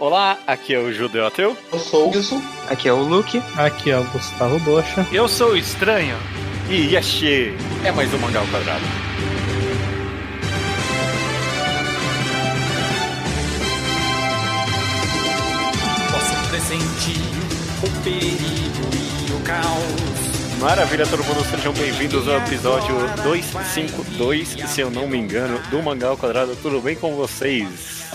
Olá, aqui é o Judeu Ateu. Eu sou o Wilson. Aqui é o Luke. Aqui é o Gustavo Bocha. Eu sou o Estranho. E Yashi é mais um Mangá ao Quadrado. Posso pressentir o perigo e o caos. Maravilha, todo mundo, sejam bem-vindos ao episódio 252, se eu não me engano, do Mangá ao Quadrado. Tudo bem com vocês?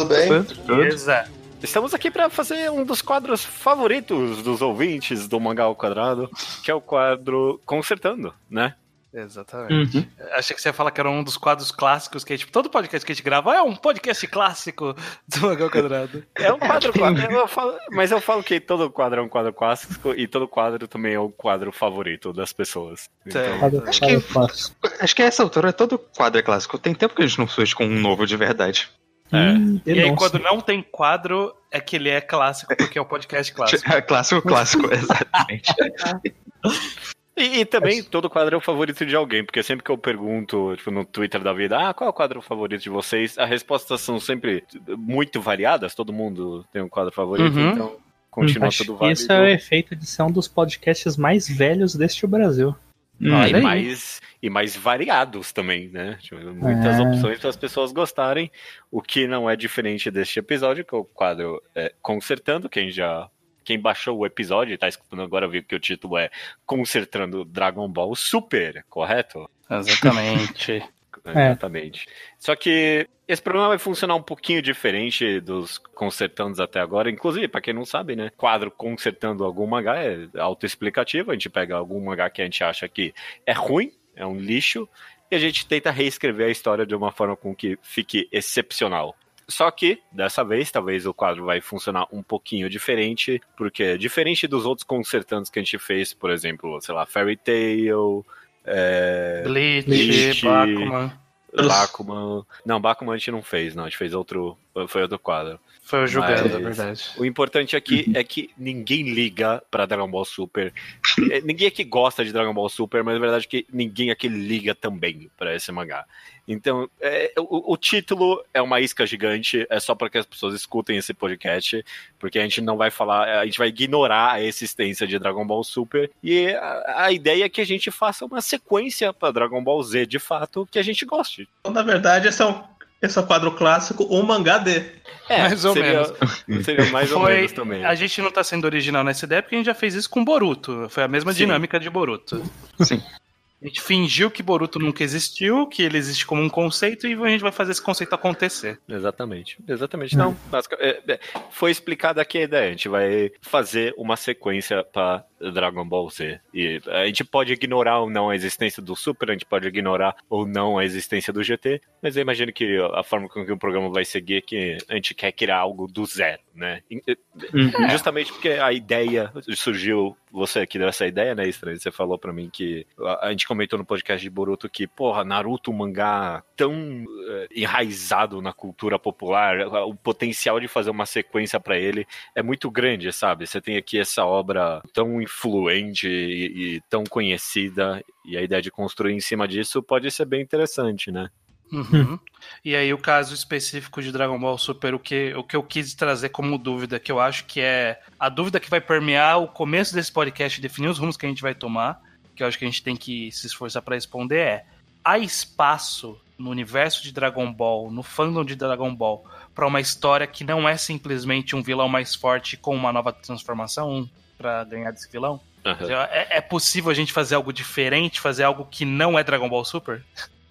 Tudo bem? Beleza. Estamos aqui para fazer um dos quadros favoritos dos ouvintes do Mangá ao Quadrado, que é o quadro Consertando, né? Exatamente. Uhum. Achei que você ia falar que era um dos quadros clássicos que, tipo, todo podcast que a gente grava é um podcast clássico do Mangá ao Quadrado. É um quadro, eu falo- mas eu falo que todo quadro é um quadro clássico e todo quadro também é o quadro favorito das pessoas. Então, Acho que- clássico. Acho que a essa altura todo quadro é clássico. Tem tempo que a gente não surge com um novo de verdade. É. Hum, E aí, quando não tem quadro, é que ele é clássico, porque é o podcast clássico. clássico, clássico, exatamente. E, e também todo quadro é o favorito de alguém, porque sempre que eu pergunto, tipo, no Twitter da vida, ah, qual é o quadro favorito de vocês? As respostas são sempre muito variadas, todo mundo tem um quadro favorito, Uhum. então continua Acho tudo que válido. Isso é o efeito de ser um dos podcasts mais velhos deste Brasil. E, Olha aí. mais, e mais variados também, né? Tipo, muitas É. opções para as pessoas gostarem, o que não é diferente deste episódio, que é o quadro é, Consertando, quem já. Quem baixou o episódio e tá escutando agora viu que o título é Consertando Dragon Ball Super, correto? Exatamente. É. Exatamente. Só que esse programa vai funcionar um pouquinho diferente dos consertandos até agora. Inclusive, pra quem não sabe, né? Quadro consertando algum mangá é autoexplicativo. A gente pega algum mangá que a gente acha que é ruim, é um lixo, e a gente tenta reescrever a história de uma forma com que fique excepcional. Só que, dessa vez, talvez o quadro vai funcionar um pouquinho diferente, porque diferente dos outros consertantes que a gente fez, por exemplo, sei lá, Fairy Tail, é, Bleach, Bleach. Bakuman. Bakuman. Não, Bakuman a gente não fez, não. A gente fez outro. Foi outro quadro. Foi o julgando, Mas- é verdade. O importante aqui é que ninguém liga pra Dragon Ball Super. É, Ninguém aqui gosta de Dragon Ball Super, mas a verdade que ninguém aqui liga também pra esse mangá. Então, é, o, o título é uma isca gigante, é só para que as pessoas escutem esse podcast, porque a gente não vai falar, a gente vai ignorar a existência de Dragon Ball Super. E a, a ideia é que a gente faça uma sequência pra Dragon Ball Z de fato que a gente goste. Então, na verdade, esse é, esse o quadro clássico, um mangá de. É, Mais ou seria, menos. Seria mais ou Foi- menos também. A gente não tá sendo original nessa ideia porque a gente já fez isso com Boruto. Foi a mesma Sim. dinâmica de Boruto. Sim. A gente fingiu que Boruto nunca existiu, que ele existe como um conceito, e a gente vai fazer esse conceito acontecer. Exatamente, exatamente. Não, basica- é, é, foi explicada aqui a ideia. A gente vai fazer uma sequência para Dragon Ball Z. E a gente pode ignorar ou não a existência do Super, a gente pode ignorar ou não a existência do GT, mas eu imagino que a forma com que o programa vai seguir é que a gente quer criar algo do zero, né? Uhum. Justamente porque a ideia surgiu, você aqui deu essa ideia, né, Estranho? Você falou pra mim que a, gente comentou no podcast de Boruto que, porra, Naruto, um mangá tão eh, enraizado na cultura popular, o potencial de fazer uma sequência pra ele é muito grande, sabe? Você tem aqui essa obra tão influente e, e tão conhecida, e a ideia de construir em cima disso pode ser bem interessante, né? Uhum. E aí, o caso específico de Dragon Ball Super, o que, o que eu quis trazer como dúvida, que eu acho que é a dúvida que vai permear o começo desse podcast definir os rumos que a gente vai tomar, que eu acho que a gente tem que se esforçar para responder, é: há espaço no universo de Dragon Ball, no fandom de Dragon Ball, para uma história que não é simplesmente um vilão mais forte com uma nova transformação para ganhar desse vilão? Aham. É, é possível a gente fazer algo diferente, fazer algo que não é Dragon Ball Super?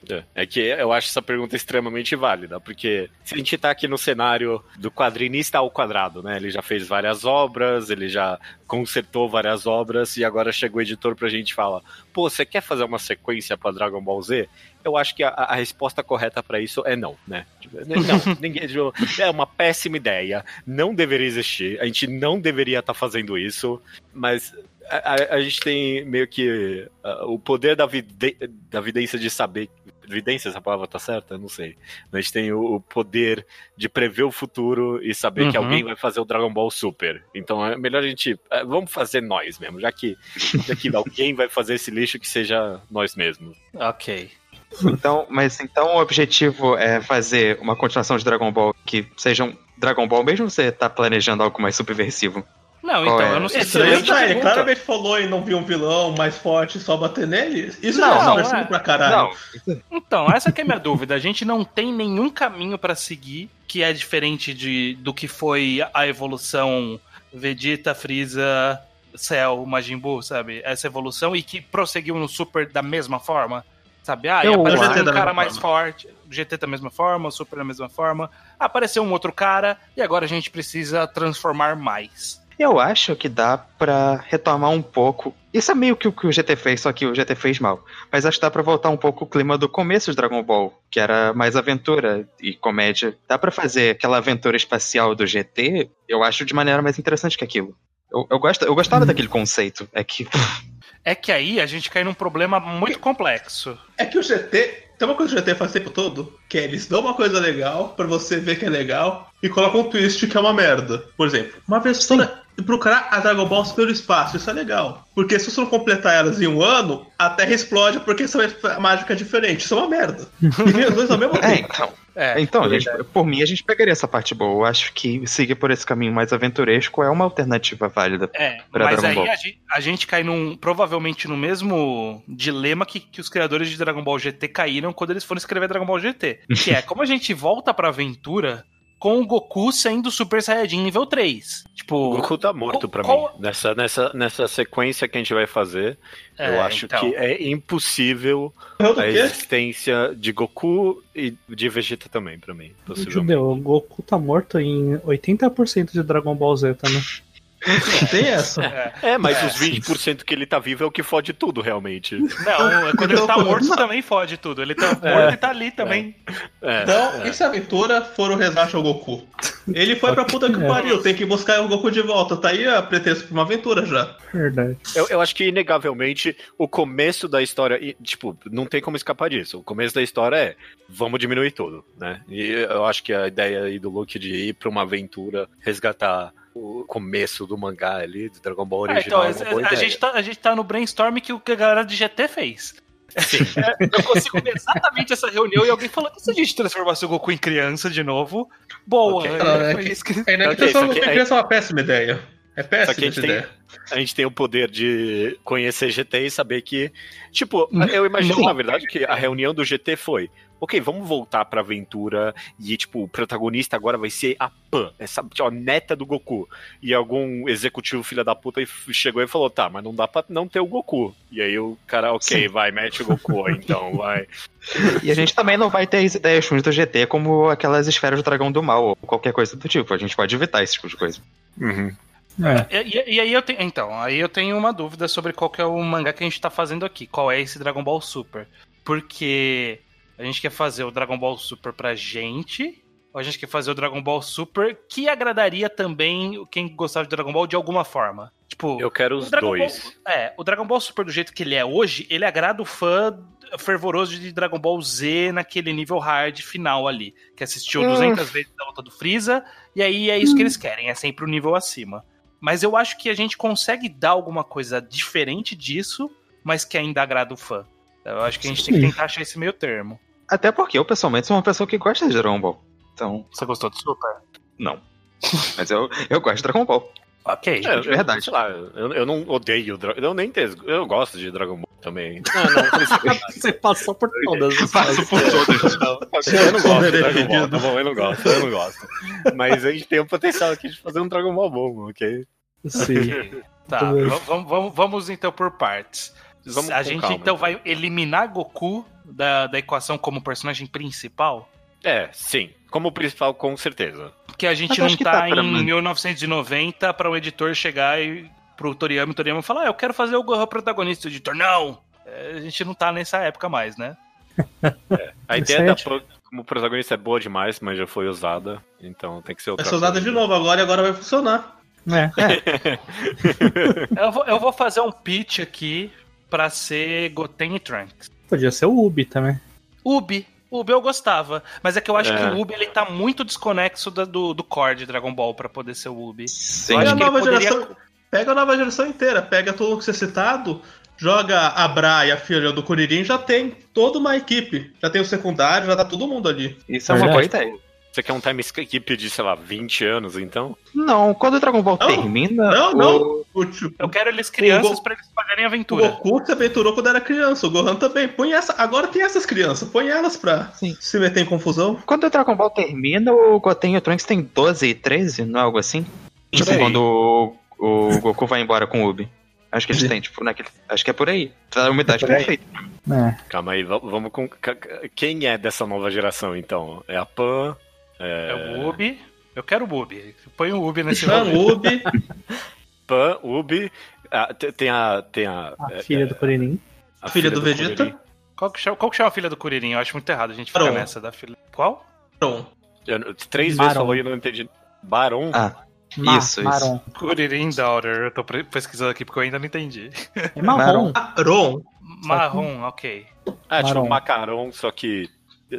É, é que eu acho essa pergunta extremamente válida, porque se a gente tá aqui no cenário do quadrinista ao quadrado, né? Ele já fez várias obras, ele já consertou várias obras, e agora chega o editor pra gente e fala: pô, você quer fazer uma sequência pra Dragon Ball Z? Eu acho que a, a resposta correta pra isso é não, né? Tipo, Não, ninguém. tipo, É uma péssima ideia, não deveria existir, a gente não deveria estar fazendo isso, mas a, a- gente tem meio que ah, o poder da, vide, da vidência de saber. Vidência, essa palavra tá certa? Não sei. A gente tem o, o poder de prever o futuro e saber que Uhum. alguém vai fazer o Dragon Ball Super. Então é melhor a gente. é, vamos fazer nós mesmo, já que, já que alguém vai fazer esse lixo que seja nós mesmos. Ok. Então, mas então o objetivo é fazer uma continuação de Dragon Ball que sejam Dragon Ball, mesmo você tá planejando algo mais subversivo? Não, então, é? eu não sei se gente tá? Ele pergunta. claramente falou e não viu um vilão mais forte e só bater nele. Isso Não, não, é não, subversivo é. pra caralho. Não, Então, essa que é a minha dúvida. A gente não tem nenhum caminho pra seguir que é diferente de, do que foi a evolução Vegeta, Freeza, Cell, Majin Buu, sabe? Essa evolução e que prosseguiu no Super da mesma forma, sabe? Ah, e Eu apareceu um cara mais forte, o GT da mesma forma, o Super da mesma forma. Apareceu um outro cara e agora a gente precisa transformar mais. Eu acho que dá pra retomar um pouco. Isso é meio que o que o GT fez, só que o GT fez mal. Mas acho que dá pra voltar um pouco o clima do começo de Dragon Ball, que era mais aventura e comédia. Dá pra fazer aquela aventura espacial do GT, eu acho de maneira mais interessante que aquilo. Eu, eu, gosto, eu gostava daquele conceito. É que. É que aí a gente cai num problema muito complexo. É que o GT. Tem uma coisa que o GT faz o tempo todo, que é eles dão uma coisa legal pra você ver que é legal e colocam um twist que é uma merda. Por exemplo, uma aventura e procurar a Dragon Ball pelo espaço, isso é legal. Porque se você não completar elas em um ano, a Terra explode porque são mágica diferente. Isso é uma merda. E vem os dois ao mesmo É, tempo. então. É, Então, a gente- por mim, a gente pegaria essa parte boa. Eu acho que seguir por esse caminho mais aventuresco é uma alternativa válida. É, pra mas Dragon aí Ball. a gente, a gente cai num, provavelmente no mesmo dilema que, que os criadores de Dragon Ball GT caíram quando eles foram escrever Dragon Ball GT. Que é como a gente volta pra aventura com o Goku sendo Super Saiyajin nível 3. Tipo, O Goku tá morto pra qual- mim. Nessa, nessa, nessa sequência que a gente vai fazer, É, eu acho então. que é impossível a existência de Goku e de Vegeta também, pra mim. Judeu, o Goku tá morto em 80% de Dragon Ball Z, tá, né? Tem essa. É, mas É. os 20% que ele tá vivo é o que fode tudo, realmente. Não, é quando ele tá morto também fode tudo. Ele tá morto e tá ali também. É, Então, é. e se a aventura for o resgate ao Goku? Ele foi pra puta que É. pariu, tem que buscar o Goku de volta. Tá aí a pretexto pra uma aventura já. Verdade. Eu, eu acho que, inegavelmente, o começo da história. e, Tipo, não tem como escapar disso. O começo da história é vamos diminuir tudo, né? E eu acho que a ideia aí do Luke de ir pra uma aventura, resgatar o começo do mangá ali, do Dragon Ball É, original. então, é uma boa a, a ideia. gente tá, a gente tá no brainstorm que o que a galera de GT fez. É, eu consigo ver exatamente essa reunião e alguém falou: e se a gente transformasse o Goku em criança de novo? Boa, Ok. é, é que- que- É, né? Okay, só que é uma péssima ideia. É Só que a péssima gente essa tem, ideia. a gente tem o poder de conhecer GT e saber que. Tipo, eu imagino, na verdade, que a reunião do GT foi. Ok, vamos voltar pra aventura e, tipo, o protagonista agora vai ser a Pan, essa ó, neta do Goku. E algum executivo filha da puta chegou e falou: tá, mas não dá pra não ter o Goku. E aí o cara, ok, vai, mete o Goku então, vai. E a gente também não vai ter as ideias ruins do GT como aquelas esferas do dragão do mal ou qualquer coisa do tipo. A gente pode evitar esse tipo de coisa. É. E, e- e aí eu tenho. Então, aí eu tenho uma dúvida sobre qual que é o mangá que a gente tá fazendo aqui. Qual é esse Dragon Ball Super? Porque a gente quer fazer o Dragon Ball Super pra gente. Ou a gente quer fazer o Dragon Ball Super que agradaria também quem gostava de Dragon Ball de alguma forma. Tipo, Eu quero os dois. Ball, é, o Dragon Ball Super do jeito que ele é hoje, ele agrada o fã fervoroso de Dragon Ball Z naquele nível hard final ali, que assistiu 200 vezes a luta do Freeza, e aí é isso que eles querem, é sempre o nível acima. Mas eu acho que a gente consegue dar alguma coisa diferente disso, mas que ainda agrada o fã. Eu acho que a gente tem que tentar achar esse meio termo. Até porque eu, pessoalmente, sou uma pessoa que gosta de Dragon Ball. Então, Você gostou do Super? não. Mas eu, eu gosto de Dragon Ball. Ok. É, de verdade. Eu, sei lá, eu, eu não odeio Dragon Eu nem tenho. Eu gosto de Dragon Ball também. Não, não, Você passou por todas as Passo por todas. Eu não gosto de Dragon Ball, tá bom? Eu não gosto, eu não gosto. Mas a gente tem o potencial aqui de fazer um Dragon Ball bom, ok? Sim. Tá, vamos, vamos, vamos então por partes. Vamos a gente calma, então então. vai eliminar Goku da, da equação como personagem principal? É, sim. Como principal, com certeza. Porque a gente Mas não tá, tá em mim. 1990 para o editor chegar e pro Toriyama e o Toriyama falar, ah, eu quero fazer o Gohan protagonista. O editor, não! É, A gente não tá nessa época mais, né? A Isso ideia é da Pan como protagonista é boa demais, mas já foi usada. Então tem que ser outra Vai ser usada coisa. de novo agora e agora vai funcionar. É. Eu vou, eu vou fazer um pitch aqui pra ser Goten e Trunks. Podia ser o Ubi também. Ubi. Ubi eu gostava, mas é que eu acho É. que o Ubi ele tá muito desconexo da- do, do core de Dragon Ball pra poder ser o Ubi. Sim. Pega a nova poderia- geração. Pega a nova geração inteira, pega tudo que você citado, joga a Bra e a filha do Kuririn, já tem toda uma equipe. Já tem o secundário, já tá todo mundo ali. Isso é uma boa ideia. Você quer um time skip de, sei lá, 20 anos, então? Não, quando o Dragon Ball Não, termina. Não, o- não. O, Eu quero eles crianças O Go- pra eles fazerem o aventura. Goku se aventurou quando era criança, o Gohan também. Põe essa. Agora tem essas crianças, põe elas pra Sim. se meter em confusão. Quando o Dragon Ball termina, o Goten e o Trunks tem 12 e 13, não é algo assim? Tipo, quando o, o Goku vai embora com o Ubi. Acho que eles têm, tipo, naquele. Acho que é por aí. A umidade por aí. perfeita. É. Calma aí, va- vamos com. Quem é dessa nova geração, então? É a Pan? É o Ubi. Eu quero o Ubi. Põe o Ubi nesse Chan, rolê. Ubi. Pan, Ubi. ah, te- tem a. Tem a, A é, filha é, do Kuririn. a filha do Vegeta. Kuririn. Qual que, chama, qual que chama a filha do Kuririn? Eu acho muito errado a gente ficar Baron. nessa da filha. Qual? Então, Eu- Três Baron. vezes falou e eu não entendi. Baron? Ah, Ma- Isso, isso. Marrom. Kuririn Daughter. Eu tô pesquisando aqui porque eu ainda não entendi. É marrom. Ron. Marrom, ok. ah, tipo Baron. macarrão, só que.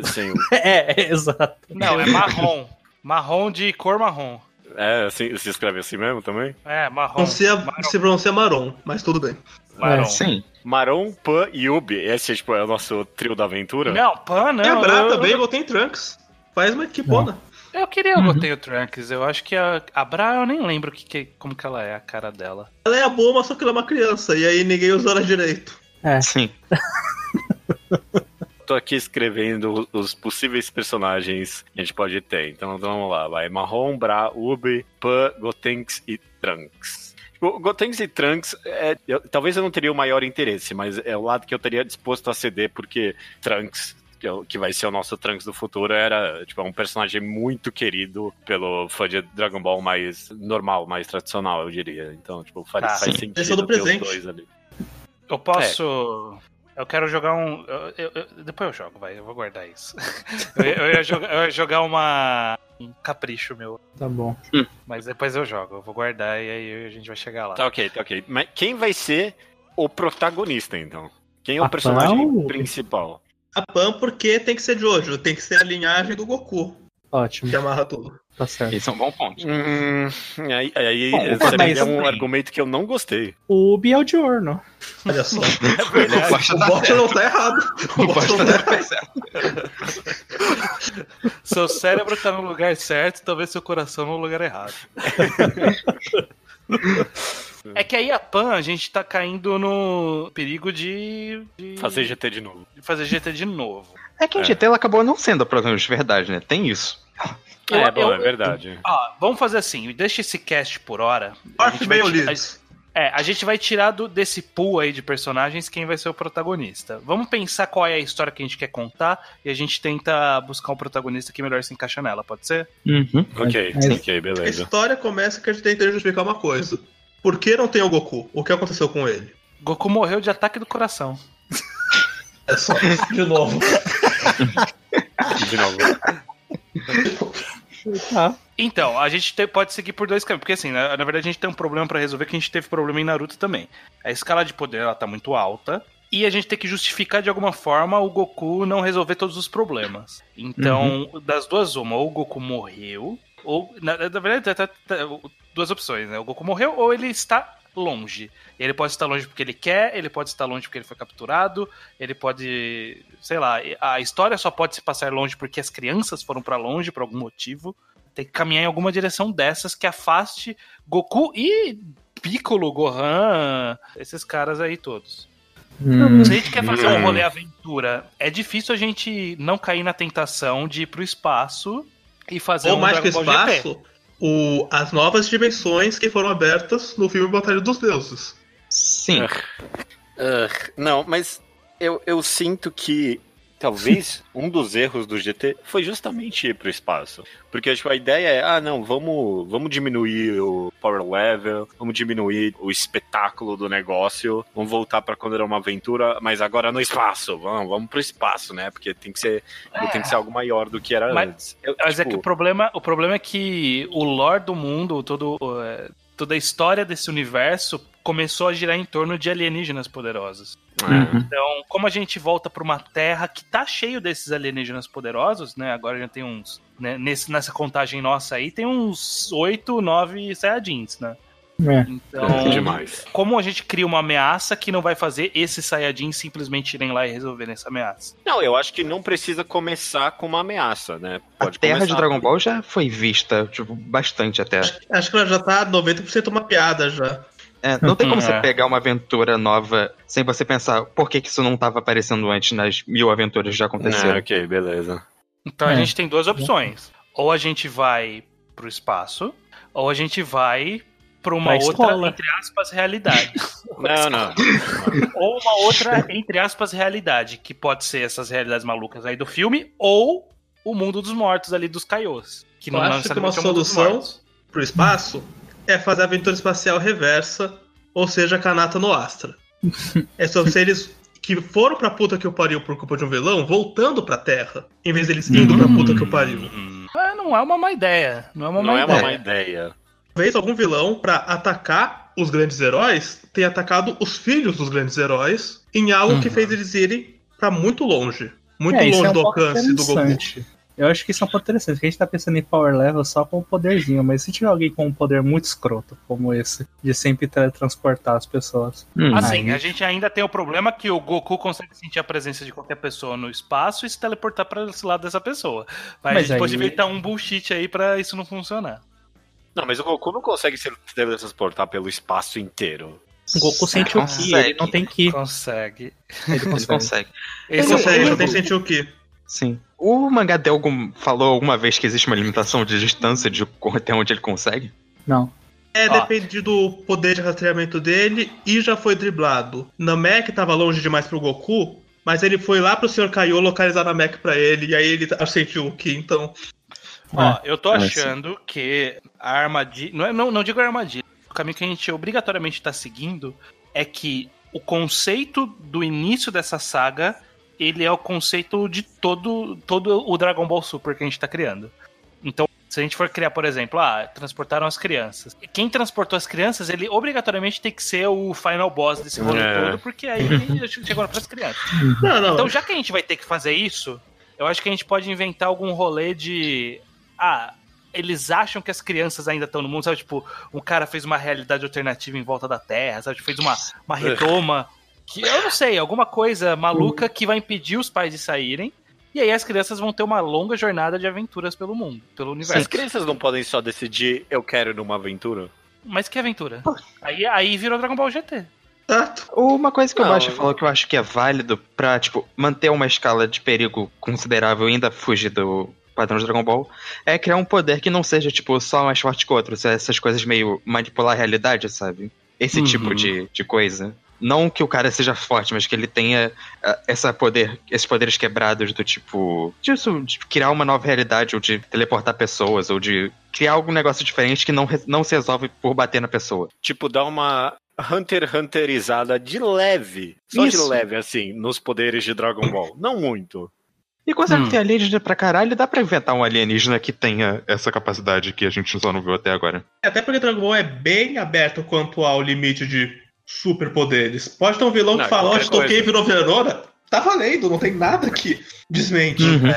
Sem o. É, é, exato. Não, é marrom. Marrom de cor marrom. É, assim, se escreve assim mesmo também? É, marrom. Pronuncia, Marrom. se pronuncia Maron, mas tudo bem. marrom. É, sim. Maron, Pan e Ubi. Esse tipo, é o nosso trio da aventura? Não, Pan não. Quebrar eu, também, eu, Goten Trunks. Faz uma equipona. eu queria Uhum. o Gotenho Trunks. Eu acho que a, a Bra, eu nem lembro que, que- como que ela é, a cara dela. Ela é a boa, mas só que ela é uma criança. E aí ninguém usou ela direito. É. Sim. Tô aqui escrevendo os possíveis personagens que a gente pode ter. Então vamos lá, vai. Marrom, Bra, Ubi, Pan, Gotenks e Trunks. Gotenks e Trunks, é, eu- talvez eu não teria o maior interesse, mas é o lado que eu teria disposto a ceder, porque Trunks, que, é o- que vai ser o nosso Trunks do futuro, era tipo, um personagem muito querido pelo fã de Dragon Ball mais normal, mais tradicional, eu diria. Então, tipo, faz, Tá. faz sentido Esse é o do ter os presente. dois ali. Eu posso. Eu quero jogar um. eu- eu- eu- depois eu jogo, vai. Eu vou guardar isso. eu, ia- eu ia jogar, eu ia jogar uma. Um capricho meu. Tá bom. Mas depois eu jogo. Eu vou guardar e aí a gente vai chegar lá. Tá ok, tá ok. Mas quem vai ser o protagonista, então? Quem é o A personagem Pan principal? A Pan, porque tem que ser de hoje. Tem que ser a linhagem do Goku, Ótimo. que amarra tudo. Tá certo. Esse é um bom ponto. Hum, aí aí Bom, mas- um argumento que eu não gostei. O Ubi é o Diorno. Olha só. O Bosta o tá Bosta certo. não tá errado. O O Bosta não tá tá errado. certo. Seu cérebro tá no lugar certo, talvez seu coração no lugar errado. é que aí a Pan, a gente tá caindo no perigo de. de Fazer GT de novo. de fazer GT de novo. É que em É. GT ela acabou não sendo a protagonista de verdade, né? Tem isso. Eu- é, bom, eu- é verdade. Ó, vamos fazer assim, deixa esse cast por hora. A North gente vai Mail ti- Leads. É, a gente vai tirar do, desse pool aí de personagens quem vai ser o protagonista. Vamos pensar qual é a história que a gente quer contar e a gente tenta buscar um protagonista que melhor se encaixa nela, pode ser? Uhum. Ok, Mas- ok, A beleza. história começa que a gente tem que justificar uma coisa. Por que não tem o Goku? O que aconteceu com ele? Goku morreu de ataque do coração. É só, de novo. De novo. Tá. Então, a gente te- pode seguir por dois caminhos, porque assim, na, na verdade a gente tem um problema pra resolver que a gente teve problema em Naruto também. A escala de poder ela tá muito alta e a gente tem que justificar de alguma forma o Goku não resolver todos os problemas. Então, das duas uma, ou o Goku morreu, ou na, na verdade tá- tá- duas opções, né? O Goku morreu ou ele está longe. Ele pode estar longe porque ele quer, ele pode estar longe porque ele foi capturado, ele pode, sei lá, a história só pode se passar longe porque as crianças foram pra longe por algum motivo. Tem que caminhar em alguma direção dessas que afaste Goku e Piccolo, Gohan, esses caras aí todos. Hum, Se a gente quer fazer um Hum. rolê aventura, é difícil a gente não cair na tentação de ir pro espaço e fazer Ou um mais que Dragon Ball GT. espaço, o, as novas dimensões que foram abertas no filme Batalha dos Deuses. Sim. Ah, não, mas eu, eu sinto que talvez um dos erros do GT foi justamente ir pro espaço. Porque tipo, a ideia é, ah, não, vamos, vamos diminuir o power level, vamos diminuir o espetáculo do negócio, vamos voltar pra quando era uma aventura, mas agora no espaço, vamos, vamos pro espaço, né? Porque tem que ser, tem que ser algo maior do que era Mas- antes. Eu, Mas é tipo, que o problema, o problema é que o lore do mundo, todo, é, toda a história desse universo começou a girar em torno de alienígenas poderosos. É, Então, como a gente volta para uma terra que tá cheio desses alienígenas poderosos, né? Agora já tem uns. né, nesse, nessa contagem nossa aí, tem uns 8, 9 Saiyajins, né? É. Então, Demais. como a gente cria uma ameaça que não vai fazer esses Saiyajins simplesmente irem lá e resolverem essa ameaça? Não, eu acho que não precisa começar com uma ameaça, né? A Terra de Dragon Ball já foi vista, tipo, bastante até. Acho que ela já tá 90% uma piada já. É, não tem como É. você pegar uma aventura nova sem você pensar por que, que isso não estava aparecendo antes nas mil aventuras que já É, aconteceram. ok, beleza. Então a É. gente tem duas opções. Ou a gente vai pro espaço, ou a gente vai pra uma Pra outra, escola. entre aspas, realidade. Não, não. ou uma outra, entre aspas, realidade, que pode ser essas realidades malucas aí do filme, ou o mundo dos mortos ali dos Kaiôs. Que Eu não acho que uma é solução-. Pro espaço é fazer a aventura espacial reversa, ou seja, Kanata no Astra. é sobre seres que foram pra puta que eu pariu por culpa de um vilão, voltando pra Terra, em vez deles indo pra puta que eu pariu. É, não é uma má ideia. Não é uma má Não é ideia. uma má ideia. Talvez algum vilão, pra atacar os grandes heróis, tenha atacado os filhos dos grandes heróis em algo que Uhum. fez eles irem pra muito longe. Muito É, longe é do alcance do Goku. Eu acho que isso é um ponto interessante, porque a gente tá pensando em power level só com o poderzinho, mas se tiver alguém com um poder muito escroto, como esse, de sempre teletransportar as pessoas. Hum. Assim, Aí- a gente ainda tem o problema que o Goku consegue sentir a presença de qualquer pessoa no espaço e se teleportar pra esse lado dessa pessoa. Mas, Mas a gente pode aí- inventar um bullshit aí pra isso não funcionar. Não, mas o Goku não consegue se teletransportar pelo espaço inteiro. O Goku sente o Ki, ele não tem Ki. Consegue. Ele Ele consegue. Ele é consegue, só problema. tem que sentir o quê? Sim. O mangá deu algum, falou alguma vez que existe uma limitação de distância de até onde ele consegue? Não. É, Ó. depende do poder de rastreamento dele e já foi driblado. Namek tava longe demais pro Goku, mas ele foi lá pro Sr. Kaiô localizar Namek pra ele, e aí ele sentiu o Ki, então. Ó, eu tô é, achando que a armadilha. Não, é, não, não digo armadilha. O caminho que a gente obrigatoriamente tá seguindo é que o conceito do início dessa saga ele é o conceito de todo, todo o Dragon Ball Super que a gente tá criando. Então, se a gente for criar, por exemplo, ah, transportaram as crianças. Quem transportou as crianças, ele obrigatoriamente tem que ser o final boss desse rolê É. todo, porque aí chegou pras crianças. Não, não. Então, já que a gente vai ter que fazer isso, eu acho que a gente pode inventar algum rolê de. Ah, eles acham que as crianças ainda estão no mundo, sabe? Tipo, um cara fez uma realidade alternativa em volta da Terra, sabe? Fez uma, uma redoma. Que eu não sei, alguma coisa maluca que vai impedir os pais de saírem. E aí as crianças vão ter uma longa jornada de aventuras pelo mundo, pelo As universo. crianças não podem só decidir eu quero ir numa aventura? Mas que aventura? Aí, aí virou Dragon Ball GT. Exato. Uma coisa que o Não, Baixo eu- falou que eu acho que é válido pra, tipo, manter uma escala de perigo considerável e ainda fugir do padrão de Dragon Ball é criar um poder que não seja, tipo, só mais forte que o outro. Essas coisas meio manipular a realidade, sabe? Esse Uhum. tipo de, de coisa. Não que o cara seja forte, mas que ele tenha ah, essa poder, esses poderes quebrados do tipo. Disso, de criar uma nova realidade, ou de teleportar pessoas, ou de criar algum negócio diferente que não, não se resolve por bater na pessoa. Tipo, dar uma Hunter x Hunterizada de leve. Só Isso. de leve, assim, nos poderes de Dragon Ball. Não muito. E considerando Hum. que tem alienígena pra caralho, dá pra inventar um alienígena que tenha essa capacidade que a gente só não viu até agora. Até porque Dragon Ball é bem aberto quanto ao limite de superpoderes. Pode ter um vilão Não, que fala, ó, e coisa. virou Verona. Tá valendo, não tem nada que desmente. Uhum.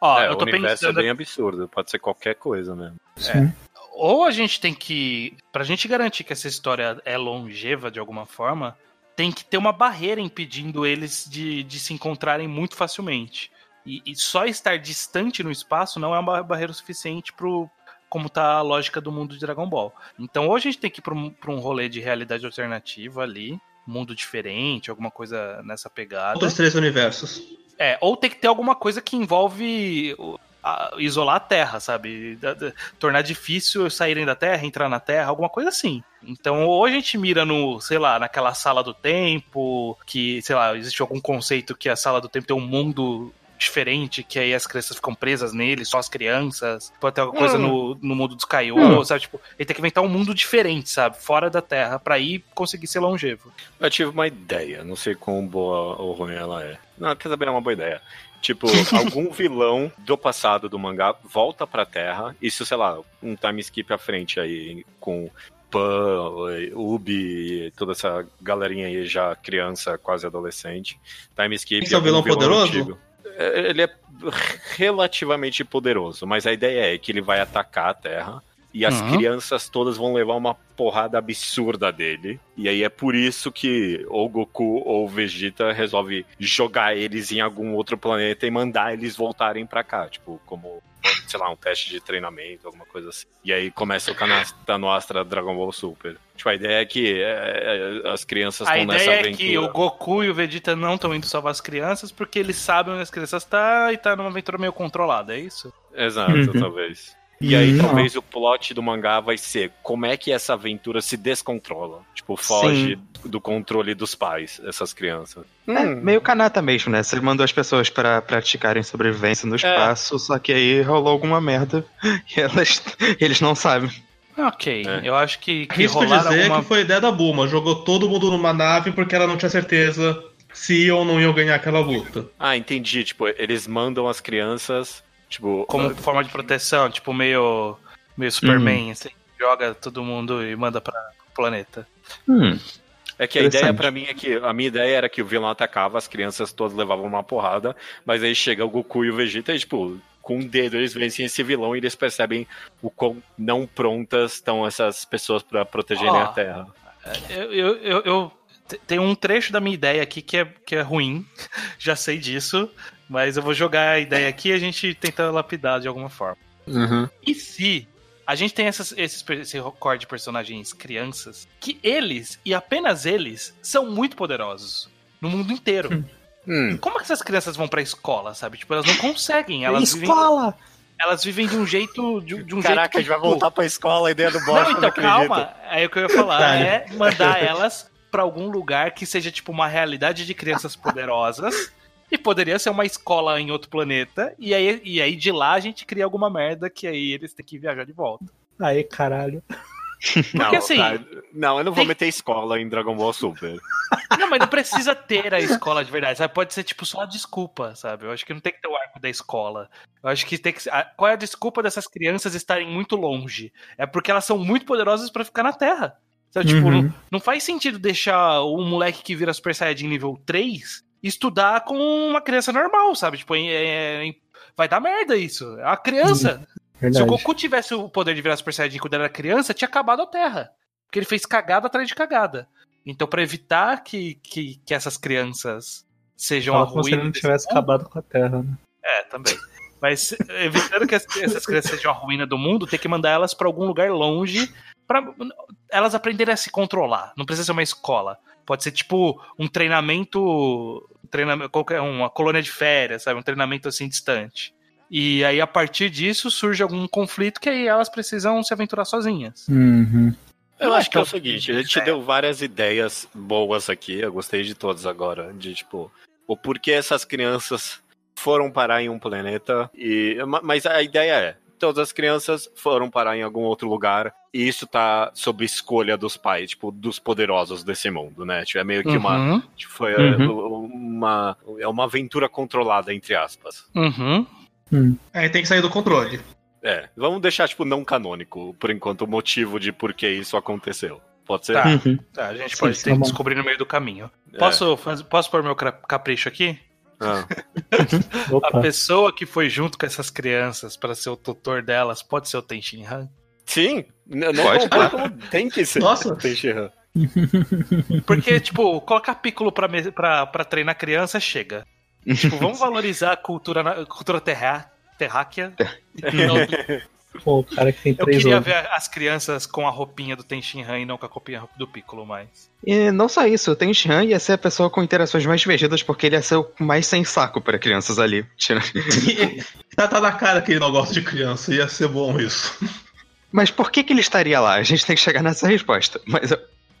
Ó, é, eu o tô universo pensando é bem absurdo. Pode ser qualquer coisa mesmo. Sim. ou a gente tem que. Pra gente garantir que essa história é longeva de alguma forma, tem que ter uma barreira impedindo eles de, de se encontrarem muito facilmente. E, e só estar distante no espaço não é uma barreira suficiente pro. Como tá a lógica do mundo de Dragon Ball. Então, ou a gente tem que ir pra um, pra um rolê de realidade alternativa ali, mundo diferente, alguma coisa nessa pegada. Outros três universos. É, ou tem que ter alguma coisa que envolve isolar a Terra, sabe? Tornar difícil saírem da Terra, entrar na Terra, alguma coisa assim. Então, ou a gente mira no, sei lá, naquela sala do tempo, que, sei lá, existe algum conceito que a sala do tempo tem um mundo diferente, que aí as crianças ficam presas nele, só as crianças. Pode ter alguma coisa no, no mundo dos Kaiô, Hum. sabe? Tipo, ele tem que inventar um mundo diferente, sabe? Fora da Terra, pra ir conseguir ser longevo. Eu tive uma ideia, não sei quão boa ou ruim ela é. Não, quer saber, é uma boa ideia. Tipo, algum vilão do passado do mangá volta pra Terra, isso, sei lá, um time skip à frente aí, com Pan, Ubi, toda essa galerinha aí já criança, quase adolescente. Time skip. Esse é um algum vilão poderoso? antigo. Ele é relativamente poderoso, mas a ideia é que ele vai atacar a Terra E as Uhum. crianças todas vão levar uma porrada absurda dele. E aí é por isso que ou Goku ou Vegeta resolve jogar eles em algum outro planeta e mandar eles voltarem pra cá. Tipo, como, sei lá, um teste de treinamento, alguma coisa assim. E aí começa o Canasta Nostra Dragon Ball Super. Tipo, a ideia é que é, é, as crianças A estão nessa ideia é aventura. que o Goku e o Vegeta não estão indo salvar as crianças porque eles sabem onde as crianças estão e tá numa aventura meio controlada, é isso? Exato, Uhum. talvez. E aí, Hum, talvez o plot do mangá vai ser como é que essa aventura se descontrola. Tipo, foge do controle dos pais, essas crianças. É, Hum. meio canata mesmo, né? Você mandou as pessoas pra praticarem sobrevivência no É. espaço, só que aí rolou alguma merda e elas, eles não sabem. Ok, É. eu acho que, que rolar dizer alguma... que foi ideia da Bulma. Jogou todo mundo numa nave porque ela não tinha certeza se iam ou não iam ganhar aquela luta. Ah, entendi. Tipo, eles mandam as crianças, tipo, como forma de proteção, tipo meio, meio Superman, assim, joga todo mundo e manda pra planeta. Hum, É que a ideia pra mim é que a minha ideia era que o vilão atacava, as crianças todas levavam uma porrada, mas aí chega o Goku e o Vegeta e, tipo, com um dedo eles vencem esse vilão e eles percebem o quão não prontas estão essas pessoas pra protegerem Ó. a Terra. Eu, eu, eu, eu- te- tem um trecho da minha ideia aqui que é, que é ruim, já sei disso, mas eu vou jogar a ideia aqui e a gente tenta lapidar de alguma forma. E se a gente tem essas, esses, esse core de personagens crianças, que eles, e apenas eles, são muito poderosos no mundo inteiro. Hum, Como que essas crianças vão pra escola, sabe? Tipo, elas não conseguem. Elas vivem, Escola! elas vivem de um jeito. De, de um Caraca, a jeito gente vai voltar pra escola, a ideia do bosta, Não, então calma. Aí o que eu ia falar é mandar elas pra algum lugar que seja tipo uma realidade de crianças poderosas. E poderia ser uma escola em outro planeta. E aí, e aí de lá a gente cria alguma merda que aí eles têm que viajar de volta. Aí, caralho. Não, assim, tá, não, eu não vou tem- meter escola em Dragon Ball Super. Não, mas não precisa ter a escola de verdade. Sabe? Pode ser tipo só a desculpa, sabe? Eu acho que não tem que ter o arco da escola. Eu acho que tem que. Qual é a desculpa dessas crianças estarem muito longe? É porque elas são muito poderosas pra ficar na Terra. Sabe? Tipo, Uhum. não, não faz sentido deixar o moleque que vira Super Saiyajin nível 3 estudar com uma criança normal, sabe? Tipo, é- é- vai dar merda isso. É uma criança. Se o Goku tivesse o poder de virar Super Saiyajin quando era criança, tinha acabado a Terra. Porque ele fez cagada atrás de cagada. Então, pra evitar que, que, que essas crianças sejam Fala a como se ruína ele não tivesse mundo- acabado com a Terra, né? É, também. Mas evitando que as- essas crianças sejam a ruína do mundo, tem que mandar elas pra algum lugar longe pra elas aprenderem a se controlar. Não precisa ser uma escola. Pode ser tipo um treinamento, treinamento qualquer uma colônia de férias, sabe, um treinamento assim distante. E aí a partir disso surge algum conflito que aí elas precisam se aventurar sozinhas. Uhum. Eu acho que é o que seguinte, a gente deu várias ideias boas aqui, eu gostei de todas agora, de tipo, o porquê essas crianças foram parar em um planeta, e ma- mas a ideia é, todas as crianças foram parar em algum outro lugar, e isso tá sob escolha dos pais, tipo, dos poderosos desse mundo, né? Tipo, é meio que uma, Uhum, tipo, foi Uhum. Uma, é uma aventura controlada, entre aspas. uhum. Aí tem que sair do controle. É, vamos deixar, tipo, não canônico, por enquanto, o motivo de por que isso aconteceu. Pode ser? Tá. Uhum. Tá, a gente Sim, pode tá ter que bom. descobrir no meio do caminho. É. Posso, posso pôr meu capricho aqui? Ah. A pessoa que foi junto com essas crianças para ser o tutor delas pode ser o Tenshin Han? Sim, não Pode. como tem que ser. Nossa. Tenshinhan. Porque, tipo, colocar Piccolo pra, me- pra, pra treinar criança chega. Tipo, vamos valorizar a cultura, na- cultura terra, terráquea. Eu, Pô, o cara que tem eu três queria olhos. ver as crianças com a roupinha do Tenshin Han e não com a roupinha do Piccolo mais. E não só isso, o Tenshinhan ia ser a pessoa com interações mais divertidas porque ele ia ser o mais sem saco para crianças ali. Tá, tá na cara que ele não gosta de criança, ia ser bom isso. Mas por que, que ele estaria lá? A gente tem que chegar nessa resposta. Mas eu-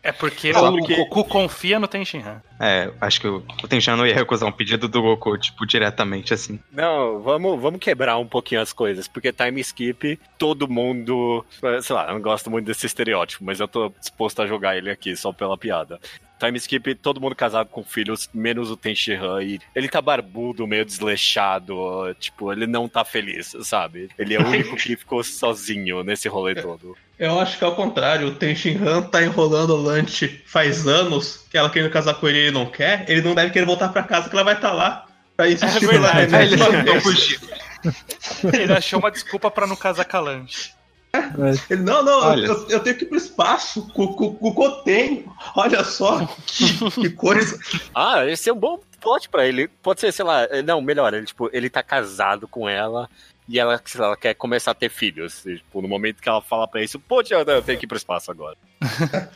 É porque o porque- Goku confia no Tenshin Han. é, acho que o, o Tenshinhan não ia recusar um pedido do Goku, tipo, diretamente assim. Não, vamos, vamos quebrar um pouquinho as coisas, porque time skip, todo mundo. Sei lá, eu não gosto muito desse estereótipo, mas eu tô disposto a jogar ele aqui só pela piada. Time skip, todo mundo casado com filhos, menos o Tenshinhan. E ele tá barbudo, meio desleixado. Tipo, ele não tá feliz, sabe? Ele é o único que ficou sozinho nesse rolê todo. Eu acho que é o contrário. O Tenshin Han tá enrolando o Lunch faz anos, que ela querendo casar com ele e ele não quer. Ele não deve querer voltar pra casa, que ela vai estar lá. Pra insistir verdade. lá. Aí ele. Ele achou uma desculpa pra não casar com a Lanche. Ele, não, não, Olha. eu, eu tenho que ir pro espaço eu tenho. Olha só, que, que coisa. Ah, esse é um bom plot pra ele. Pode ser, sei lá, não, melhor, ele, tipo, ele tá casado com ela e ela, lá, quer começar a ter filhos. E, tipo, no momento que ela fala pra isso, pô, tia, eu tenho que ir pro espaço agora.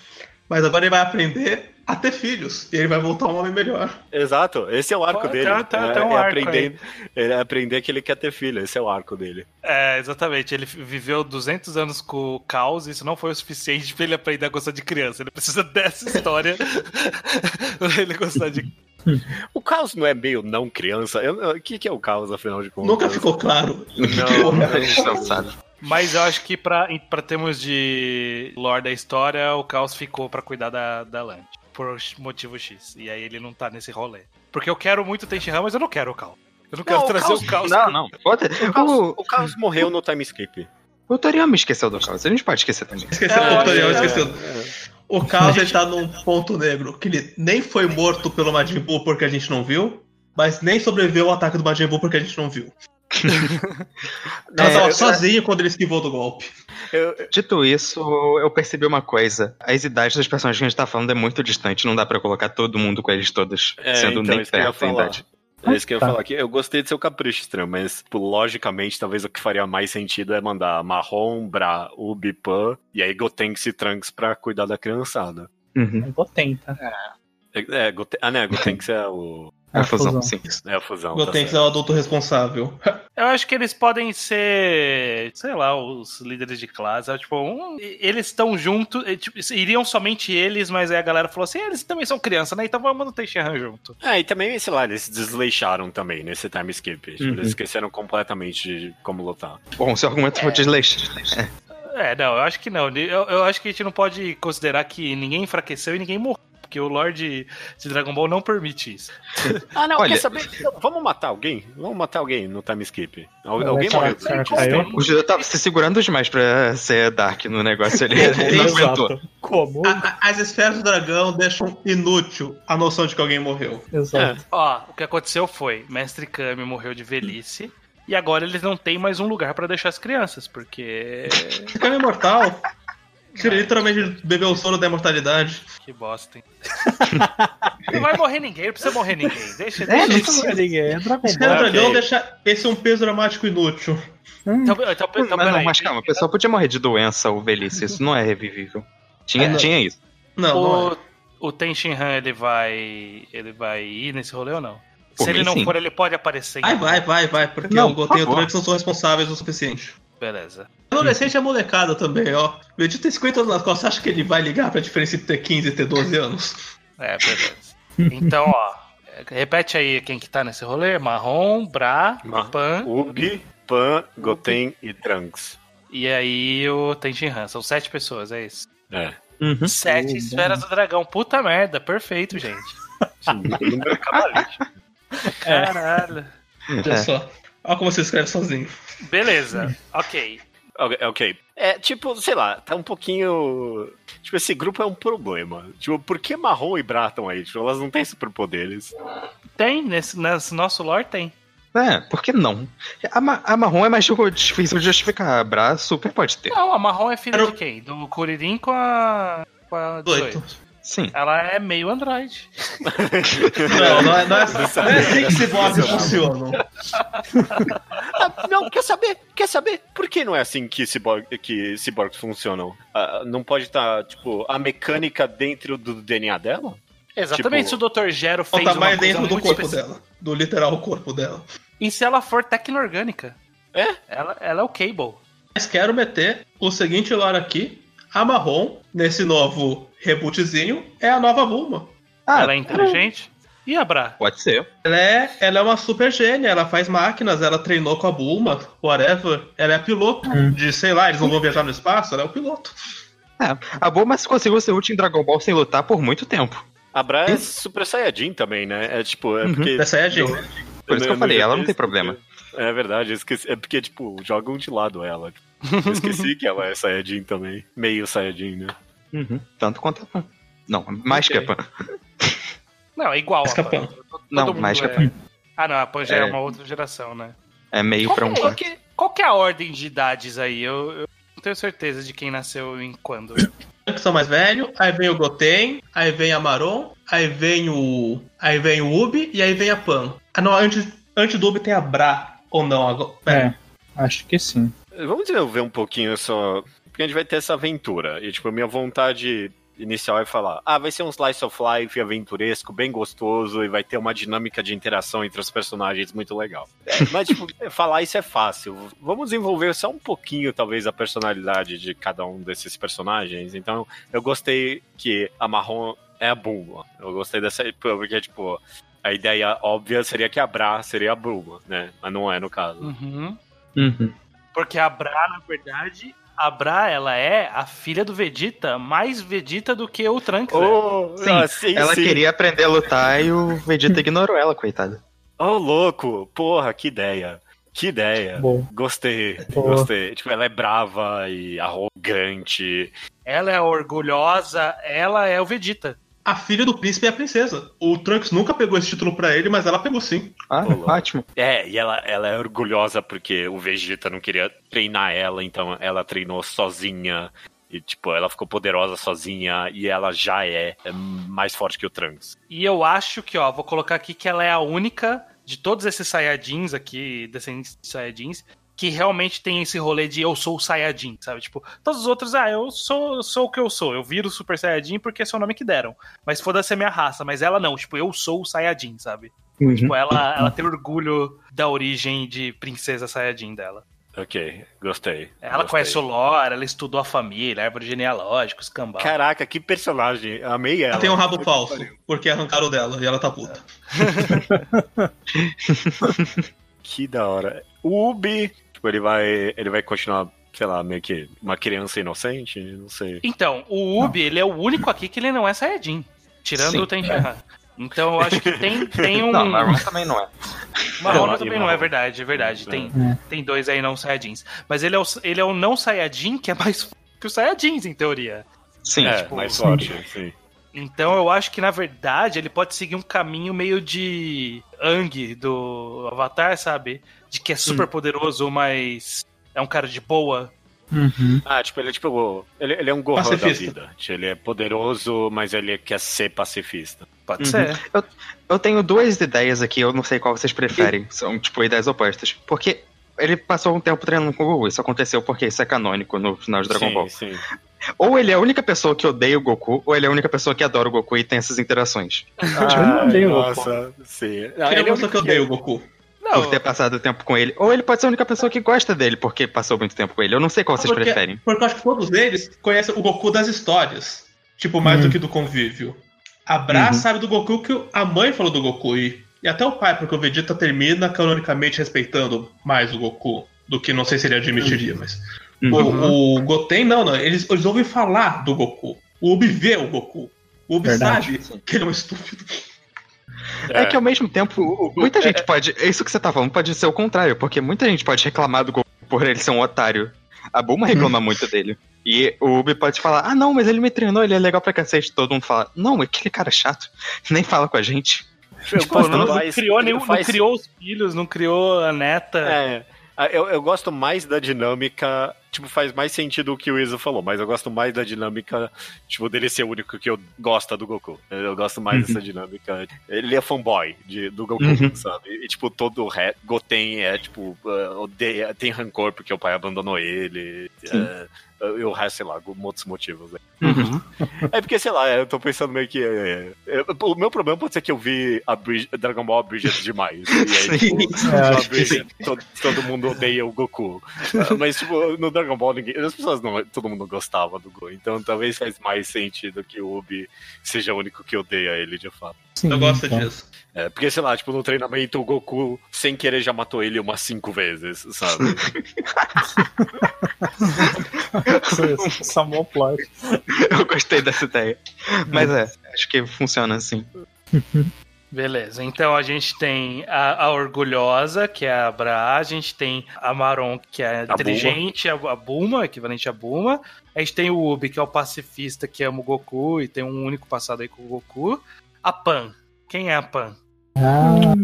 Mas agora ele vai aprender a ter filhos. E ele vai voltar um homem melhor. Exato, esse é o arco Pô, dele. tá- tá- é, tá um é arco aprender, é aprender que ele quer ter filho, esse é o arco dele. É, exatamente. Ele viveu 200 anos com o caos e isso não foi o suficiente pra ele aprender a gostar de criança. Ele precisa dessa história pra ele gostar de. O caos não é meio não criança? O que, que é o caos, afinal de contas? Nunca ficou claro. Não, A gente não sabe. Mas eu acho que pra, termos de lore da história, o caos ficou pra cuidar da, da Land. Por motivo X. E aí ele não tá nesse rolê. Porque eu quero muito o Tenshinhan, mas eu não quero o caos. Eu não quero Não, trazer Caos- o caos. Não, não. Pode- O caos, O, o caos morreu no time skip. o Toriyama esqueceu do caos. A gente pode esquecer também. Esqueceu É, o tutorial, é, esqueceu. O caos ele tá num ponto negro, que ele nem foi morto pelo Majin Buu porque a gente não viu, mas nem sobreviveu ao ataque do Majin Buu porque a gente não viu. Ela É, tava eu- sozinha quando ele esquivou do golpe. Eu- Dito isso, eu percebi uma coisa. As idades das personagens que a gente tá falando é muito distante. Não dá pra colocar todo mundo com eles todos É, sendo então, nem perto da idade. É isso que eu ia Tá. falar aqui. Eu gostei do seu capricho, Stram, mas tipo, logicamente, talvez o que faria mais sentido é mandar Marrom, Bra, Ubi, Pan e aí Gotenks e Trunks pra cuidar da criançada. Uhum. Vou tentar. É, é, Goten... Ah, né, Gotenks é o... A fusão, fusão. sim. É a fusão. Eu tá tenho que certo. ser o adulto responsável. Eu acho que eles podem ser, sei lá, os líderes de classe. é, Tipo, um- eles estão juntos, tipo, iriam somente eles, mas aí a galera falou assim: eles também são criança, né? Então vamos no Tenshinhan junto. Ah, e também, sei lá, eles desleixaram também nesse time skip. Tipo, Uhum. Eles esqueceram completamente de como lutar. Bom, seu argumento foi desleixo. É, não, eu acho que não. Eu, eu acho que a gente não pode considerar que ninguém enfraqueceu e ninguém morreu. Porque o Lorde de Dragon Ball não permite isso. Ah, não, Olha- quer saber? Não, Vamos matar alguém? Vamos matar alguém no time skip. Al- Vai alguém falar morreu. que caiu? O Judeu tava se segurando demais pra ser Dark no negócio ali. Ele não aguentou. Como? A- a- as esferas do dragão deixam inútil a noção de que alguém morreu. Exato. Ó, o que aconteceu foi: Mestre Kami morreu de velhice. E agora eles não têm mais um lugar pra deixar as crianças, porque. Esse cara é imortal. Ele literalmente bebeu o sono da imortalidade. Que bosta, hein? não vai morrer ninguém, não precisa morrer ninguém. Deixa, É, deixa não ninguém. É Dragon Esfera do Ball. dragão ok. deixa esse um peso dramático inútil. Então, então, então, Mas, não, mas calma, a pessoa podia morrer de doença ou velhice. Isso não é revivível. Tinha, não. tinha isso. Não, não é. O, o Ten Shinhan, ele vai. Ele vai ir nesse rolê ou não? Por Se ele não sim. for, ele pode aparecer. em Vai, vai, vai, vai, porque Não, o Goten e o não são responsáveis o suficiente. Beleza. Adolescente é molecada também, ó. O Vegeta tem 50 anos nas costas, você acha que ele vai ligar pra diferença entre ter 15 e ter 12 anos? É, beleza. Então, ó. Repete aí quem que tá nesse rolê: Marrom, Bra, Ma- Pan Ubi, Pan, Goten e Trunks. e aí o Ten Shinhan. São sete pessoas, é isso. É. Uhum. Sete Uh, esferas do dragão. Puta merda, perfeito, gente. É. Caralho. Olha só. Olha como você escreve sozinho. Beleza, ok. Ok. É, tipo, sei lá, tá um pouquinho. Tipo, esse grupo é um problema. Tipo, por que Marrom e Bra estão aí? Tipo, elas não têm superpoderes. Tem, nesse, nesse nosso lore tem. É, por que não? A, ma- a marrom é mais difícil de justificar. A Bra super pode ter. Não, a marrom é filha Era de quem? Do Kuririn com a. com a 18. 18. Sim. Ela é meio Android. Não, não é, não é, não é assim que ciborgues funcionam. Ah, não, quer saber? Quer saber? Por que não é assim que, cyborg, que cyborgs funcionam? Ah, não pode estar, tipo, a mecânica dentro do DNA dela? Exatamente, Tipo- se o Dr. Gero fez tá uma mais coisa dentro do corpo específica. dela. Do literal corpo dela. E se ela for tecno-orgânica? É? Ela, ela é o Cable. Mas quero meter o seguinte lore aqui. A Marrom, nesse novo rebootzinho, é a nova Bulma. Ah, ela é inteligente. E a Bra? Pode ser. Ela é, ela é uma super gênia, ela faz máquinas, ela treinou com a Bulma, whatever. Ela é piloto de, sei lá, eles não vão viajar no espaço, ela é o piloto. É, a Bulma conseguiu ser útil em Dragon Ball sem lutar por muito tempo. A Bra é Super Saiyajin também, né? É tipo, é Uhum. porque. Essa é a gênia. Por isso que eu falei, ela não tem problema. É verdade, eu esqueci. É porque, tipo, jogam de lado ela. Eu esqueci que ela é Saiyajin também. Meio Saiyajin, né? Uhum. Tanto quanto a Pan. Não, mais Ok. que a Pan. Não, é igual Mas a Pan. Pan. Todo Não, mundo mais que a é- Pan. Ah, não, a Pan já é, É. uma outra geração, né? É meio Qual, pra um qual, que, qual que é a ordem de idades aí? Eu, eu Não tenho certeza de quem nasceu em quando. que são mais velho, aí vem o Goten, aí vem a Maron, aí vem o. Aí vem o Ubi e aí vem a Pan. Ah não, antes, antes do Ubi tem a Bra, ou não? Agora. É, acho que sim. Vamos desenvolver um pouquinho só. Porque a gente vai ter essa aventura. E, tipo, a minha vontade inicial é falar: ah, vai ser um slice of life aventuresco, bem gostoso, e vai ter uma dinâmica de interação entre os personagens muito legal. É, mas, tipo, falar isso é fácil. Vamos desenvolver só um pouquinho, talvez, a personalidade de cada um desses personagens. Então, eu gostei que a Marrom é a Bulma. Eu gostei dessa. Porque, tipo. A ideia óbvia seria que a Bra seria a Bulma, né? Mas não é no caso. Uhum. Uhum. Porque a Bra, na verdade, a Bra, ela é a filha do Vegeta, mais Vegeta do que o Trunks. né? Oh, Sim, ah, sim, ela sim. queria aprender a lutar e o Vegeta ignorou ela, coitada. Oh, louco! Porra, que ideia! Que ideia! Bom. Gostei, Boa. gostei. Tipo, ela é brava e arrogante. Ela é orgulhosa, ela é o Vegeta. A filha do príncipe é a princesa. O Trunks nunca pegou esse título pra ele, mas ela pegou sim. Ah, Olá. ótimo. É, e ela, ela é orgulhosa porque o Vegeta não queria treinar ela, então ela treinou sozinha. E, tipo, ela ficou poderosa sozinha e ela já é, é mais forte que o Trunks. E eu acho que, ó, vou colocar aqui que ela é a única de todos esses Saiyajins aqui, descendentes de Saiyajins, que realmente tem esse rolê de eu sou o Saiyajin, sabe? Tipo, todos os outros, ah, eu sou, eu sou o que eu sou, eu viro Super Saiyajin porque esse é o nome que deram. Mas foda-se a minha raça, mas ela não, tipo, eu sou o Saiyajin, sabe? Uhum. Tipo, ela, ela tem orgulho da origem de princesa Saiyajin dela. Ok, gostei. Ela gostei. conhece o lore, ela estudou a família, a árvore genealógica, os cambal. Caraca, que personagem. Amei ela. Ela tem um rabo falso, porque arrancaram dela e ela tá puta. Que da hora. Ubi, tipo, ele vai, ele vai continuar, sei lá, meio que uma criança inocente, não sei. Então, o Ubi, ele é o único aqui que ele não é Saiyajin. Tirando Sim. o Tenshinhan. Então eu acho que tem, tem um. Não, Marron também não é. Marrona Não, também não, é Marrom. verdade, é verdade. Tem, É. tem dois aí não Saiyajins. Mas ele é, o, ele é o não Saiyajin que é mais forte que os Saiyajins, em teoria. Sim, é, tipo, mais sim. forte, sim. Então eu acho que, na verdade, ele pode seguir um caminho meio de Ang do Avatar, sabe? De que é super poderoso, mas é um cara de boa. Uhum. Ah, tipo, ele é tipo. Ele, ele é um Gohan da Pacifista. vida. Tipo, Ele é poderoso, mas ele quer ser pacifista. Pode Uhum. ser. Eu tenho duas ideias aqui, eu não sei qual vocês preferem. São, tipo, ideias opostas. Porque ele passou um tempo treinando com o Goku. Isso aconteceu porque isso é canônico no final de Dragon sim, Ball. sim. Ou ele é a única pessoa que odeia o Goku, ou ele é a única pessoa que adora o Goku e tem essas interações. Eu não odeio o nossa, sim. Não, Quem é ele a pessoa que odeia o Goku? Não, Por ter passado tempo com ele. Ou ele pode ser a única pessoa que gosta dele, porque passou muito tempo com ele. Eu não sei qual vocês Porque- preferem. Porque eu acho que todos eles conhecem o Goku das histórias. Tipo, mais Hum. do que do convívio. A Bra Uhum. sabe do Goku que a mãe falou do Goku. E, e até o pai, porque o Vegeta termina canonicamente respeitando mais o Goku. Do que não sei se ele admitiria, mas. Uhum. O, o Goten, não, não. Eles, eles ouvem falar do Goku. O Ubi vê o Goku. O Ubi Verdade. sabe que ele é um estúpido. É que ao mesmo tempo, muita gente pode. Isso que você tá falando pode ser o contrário, porque muita gente pode reclamar do Goku por ele ser um otário. A Bulma reclama muito dele. E o Ubi pode falar: ah, não, mas ele me treinou, ele é legal pra cacete. Todo mundo fala: não, aquele cara é chato, nem fala com a gente. Eu Tipo, gosto não, não mais- criou nenhum, faz- não criou os filhos, não criou a neta. É. Ah, Eu, eu gosto mais da dinâmica. Tipo, faz mais sentido o que o Iso falou, mas eu gosto mais da dinâmica, tipo, dele ser o único que eu gosta do Goku. Eu gosto mais Uhum. dessa dinâmica. Ele é fanboy de, do Goku, Uhum. sabe? E, tipo, todo o re... Goten é, tipo, ah, odeia, tem rancor porque o pai abandonou ele. ah, e o resto, sei lá, outros motivos. né? Uhum. É porque, sei lá, eu tô pensando meio que. é, é, o meu problema pode ser que eu vi a Brid- Dragon Ball Bridget demais. E aí, tipo. É, a Bridget, todo, todo mundo odeia o Goku. Ah, Mas, tipo, no Dragon Ball, ninguém, as pessoas não. Todo mundo gostava do Goku. Então talvez faz mais sentido que o Ubi seja o único que odeia ele de fato. Sim, Eu gosto então. disso. É, porque, sei lá, tipo, no treinamento o Goku, sem querer, já matou ele umas cinco vezes, sabe? Bom plot. Eu gostei dessa ideia. Mas é, acho que funciona assim. Beleza, então a gente tem a, a Orgulhosa, que é a Bra, a gente tem a Maron, que é A inteligente, a, a Bulma, equivalente a Bulma, a gente tem o Ubi, que é o pacifista, que ama o Goku e tem um único passado aí com o Goku, a Pan. Quem é a Pan? Ah,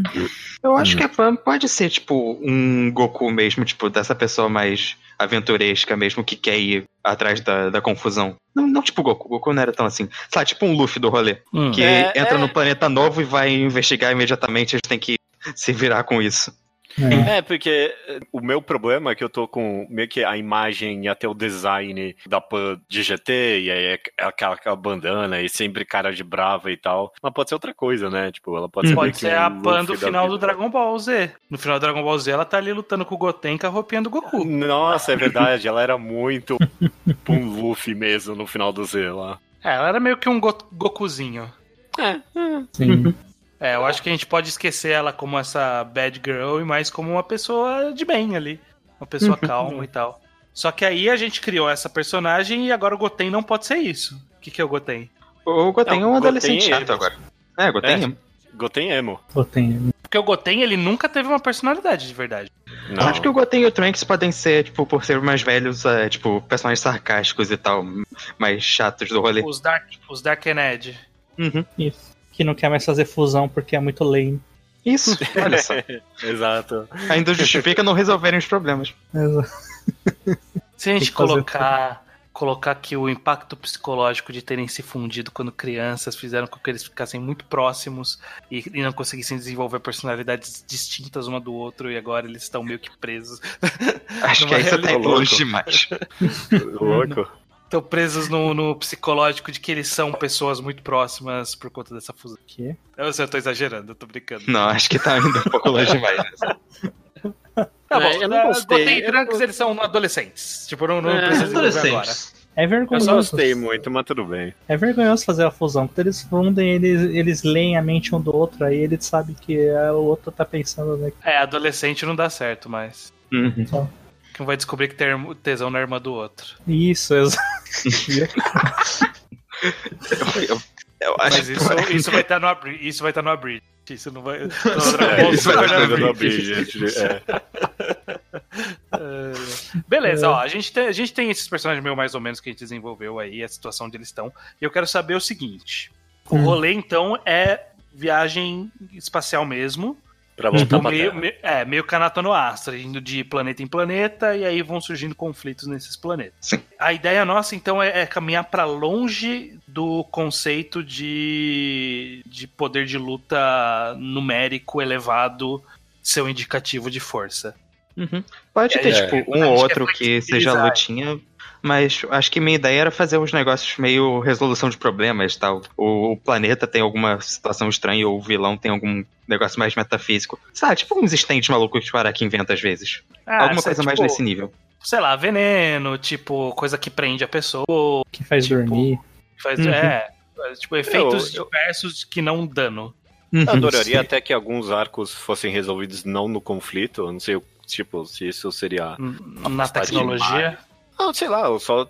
Eu acho que a Pan pode ser, tipo, um Goku mesmo, tipo, dessa pessoa mais aventuresca mesmo, que quer ir atrás da, da confusão. Não, não tipo Goku, Goku não era tão assim. Sabe, tipo um Luffy do rolê. Hum. Que É, entra é. no planeta novo e vai investigar imediatamente, eles têm que se virar com isso. É. É, porque eh, o meu problema é que eu tô com meio que a imagem e até o design da Pan de GT, e aí é aquela, aquela bandana e sempre cara de brava e tal. Mas pode ser outra coisa, né? Tipo, ela pode ser meio Pode ser a Pan do final do. Dragon Ball Z. No final do Dragon Ball Z, ela tá ali lutando com o Goten com a roupinha do Goku. Nossa, é verdade, ela era muito um Luffy mesmo no final do Z lá. É, ela era meio que um Go Gokuzinho. Sim. É, eu acho que a gente pode esquecer ela como essa bad girl e mais como uma pessoa de bem ali. Uma pessoa calma e tal. Só que aí a gente criou essa personagem e agora o Goten não pode ser isso. O que, que é o Goten? O Goten é Não, um Goten adolescente é chato emo. agora. É, Goten É. é. Goten Emo. Pô, tem- Porque o Goten, ele nunca teve uma personalidade de verdade. Não. Eu acho que o Goten e o Trunks podem ser, tipo, por ser mais velhos, é, tipo, personagens sarcásticos e tal, mais chatos do rolê. Os Dark, os Dark Edge. Uhum. Isso. Que não quer mais fazer fusão porque é muito lame. Isso, olha só. Exato. Ainda justifica não resolverem os problemas. Exato. Se a gente colocar, colocar que o impacto psicológico de terem se fundido quando crianças fizeram com que eles ficassem muito próximos e, e não conseguissem desenvolver personalidades distintas uma do outro e agora eles estão meio que presos. Acho que aí você tá longe demais. Louco. Estão presos no, no psicológico de que eles são pessoas muito próximas por conta dessa fusão. Que? Eu eu tô exagerando, eu tô brincando. Não, acho que tá indo um pouco longe demais. Tá bom, É, eu não eh, gostei. E Eu não- eles são adolescentes. Tipo, não, não É, precisa agora. É Eu vergonhoso. só gostei muito, mas tudo bem. É vergonhoso fazer a fusão. Quando eles fundem, eles, eles leem a mente um do outro, aí eles sabem que é, o outro tá pensando, né? É, adolescente não dá certo, mas. Uhum. Que um vai descobrir que tem tesão na irmã do outro. Isso, exato. Eu, eu- eu acho Mas que isso, isso vai estar no abridge. Isso vai estar no abridge. Isso não vai. No É, isso vai no estar no abridge. abridge, é. É. Beleza, ó, a gente, tem, a gente tem esses personagens meio mais ou menos que a gente desenvolveu aí, a situação onde eles estão. E eu quero saber o seguinte: o Hum. rolê, então, é viagem espacial mesmo. Pra voltar Tipo, pra meio, Terra. me- é, meio Kanata no Astra, indo de planeta em planeta, e aí vão surgindo conflitos nesses planetas. Sim. A ideia nossa, então, é, é caminhar para longe do conceito de, de poder de luta numérico elevado ser um indicativo de força. Uhum. Pode É, ter, é. tipo, um ou quer outro que seja lutinha, mas acho que minha ideia era fazer uns negócios meio resolução de problemas e tal. O, o planeta tem alguma situação estranha, ou o vilão tem algum negócio mais metafísico. Sabe, tipo uns stands malucos que o Araki inventa às vezes. Ah, alguma coisa mais tipo, nesse nível. Sei lá, veneno, tipo, coisa que prende a pessoa, Que faz Tipo, dormir. faz, Uhum. é, tipo, efeitos Eu- eu- diversos que não dano. Eu adoraria Sim. até que alguns arcos fossem resolvidos não no conflito. Eu não sei, tipo, se isso seria. Na tecnologia. Ah, sei lá, ou só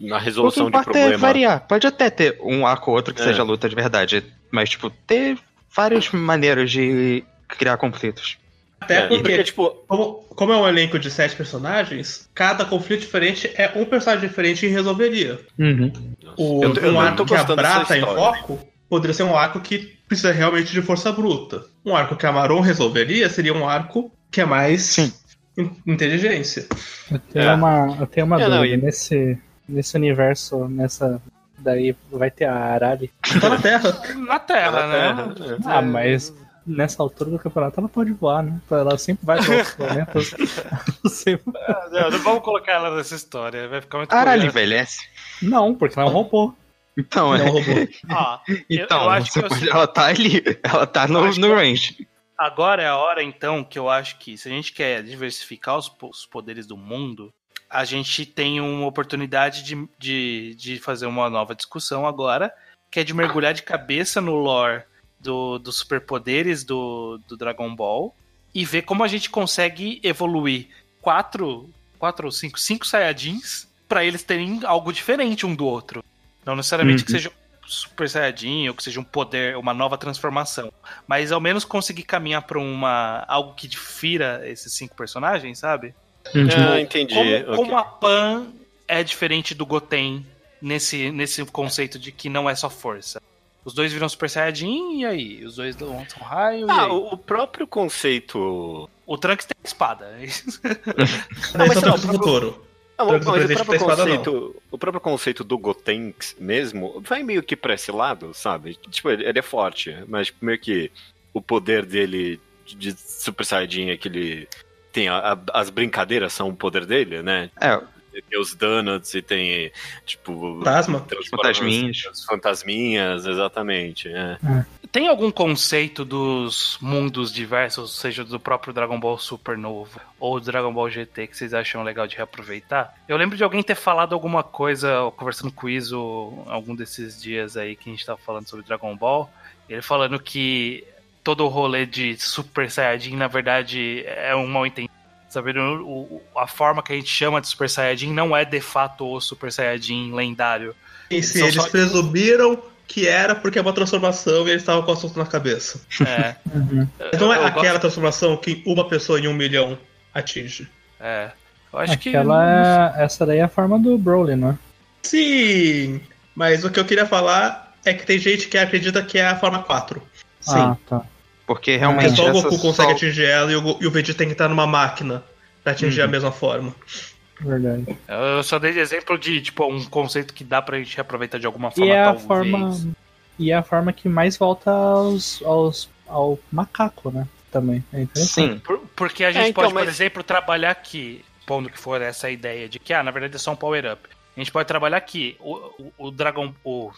na resolução de é problema. variar. Pode até ter um arco ou outro que É. seja luta de verdade, mas, tipo, ter várias maneiras de criar conflitos. Até É, porque, porque, tipo, como, como é um elenco de sete personagens, cada conflito diferente é um personagem diferente que resolveria. Uhum. O, Eu tô- eu um não arco que a gostando Bra dessa tá em foco poderia ser um arco que precisa realmente de força bruta. Um arco que a Maron resolveria seria um arco que é mais Sim. In- inteligência. Eu tenho É. uma, eu tenho uma É, não, dúvida. e- Nesse, nesse universo, nessa. Daí vai ter a Arali. Tá na Terra. Na Terra, né? Ah, mas nessa altura do campeonato ela pode voar, né? Ela sempre vai para outros planetas. Sempre- Não, não vamos colocar ela nessa história, vai ficar muito Arali curioso. envelhece. Não, porque ela é um robô. Então, Não, é. robô. Ó, eu- Então, eu acho você que eu- pode- ela tá ali, ela tá no, acho no range. Agora é a hora, então, que eu acho que se a gente quer diversificar os, os poderes do mundo, a gente tem uma oportunidade de, de, de fazer uma nova discussão agora, que é de mergulhar de cabeça no lore do, dos superpoderes do, do Dragon Ball e ver como a gente consegue evoluir quatro, quatro ou cinco, cinco Saiyajins para eles terem algo diferente um do outro. Não necessariamente que Uhum. seja um Super Saiyajin ou que seja um poder, uma nova transformação mas ao menos conseguir caminhar pra uma algo que difira esses cinco personagens, sabe? Ah, entendi. Como, como a Pan é diferente do Goten nesse, nesse conceito de que não é só força. Os dois viram Super Saiyajin e aí? Os dois lançam raio e Ah, o, o próprio conceito. O Trunks tem espada. Daí mas são sei lá, todos do Toro. Não, mas o próprio, não. conceito, o próprio conceito do Gotenks mesmo vai meio que pra esse lado, sabe? Tipo, ele, ele é forte, mas tipo, meio que o poder dele de Super Saiyajin é que ele tem a- a- as brincadeiras são o poder dele, né? É, Tem os donuts e tem, tipo... Fantasma. Fantasminhas. Os fantasminhas, exatamente. É. Tem algum conceito dos mundos diversos, seja do próprio Dragon Ball Super novo ou do Dragon Ball GT, que vocês acham legal de reaproveitar? Eu lembro de alguém ter falado alguma coisa, conversando com o Iso algum desses dias aí que a gente tava falando sobre Dragon Ball, ele falando que todo o rolê de Super Saiyajin, na verdade, é um mal entendido. Sabe, o- o- a forma que a gente chama de Super Saiyajin não é de fato o Super Saiyajin lendário. E se eles só- presumiram que era porque é uma transformação e eles estavam com o assunto na cabeça. É, Uhum. Não é Eu- eu gosto- aquela transformação que uma pessoa em um milhão atinge. É. Eu acho que. Aquela, essa daí é a forma do Broly, não é? Sim, mas o que eu queria falar é que tem gente que acredita que é a forma 4. sim. Ah, tá. Porque Porque realmente só o essa Goku consegue só- atingir ela e o, e o Vegeta tem que estar numa máquina pra atingir a mesma forma. Verdade. Eu só dei exemplo de, tipo, um conceito que dá pra gente aproveitar de alguma forma, E é a talvez. forma. E é a forma que mais volta aos, aos, ao macaco, né? Também. É interessante. Sim, Por- porque a gente É, então, pode, por mas- exemplo, trabalhar aqui, pondo que for essa ideia de que, ah, na verdade é só um power-up. A gente pode trabalhar aqui o, o, o Dragon. O,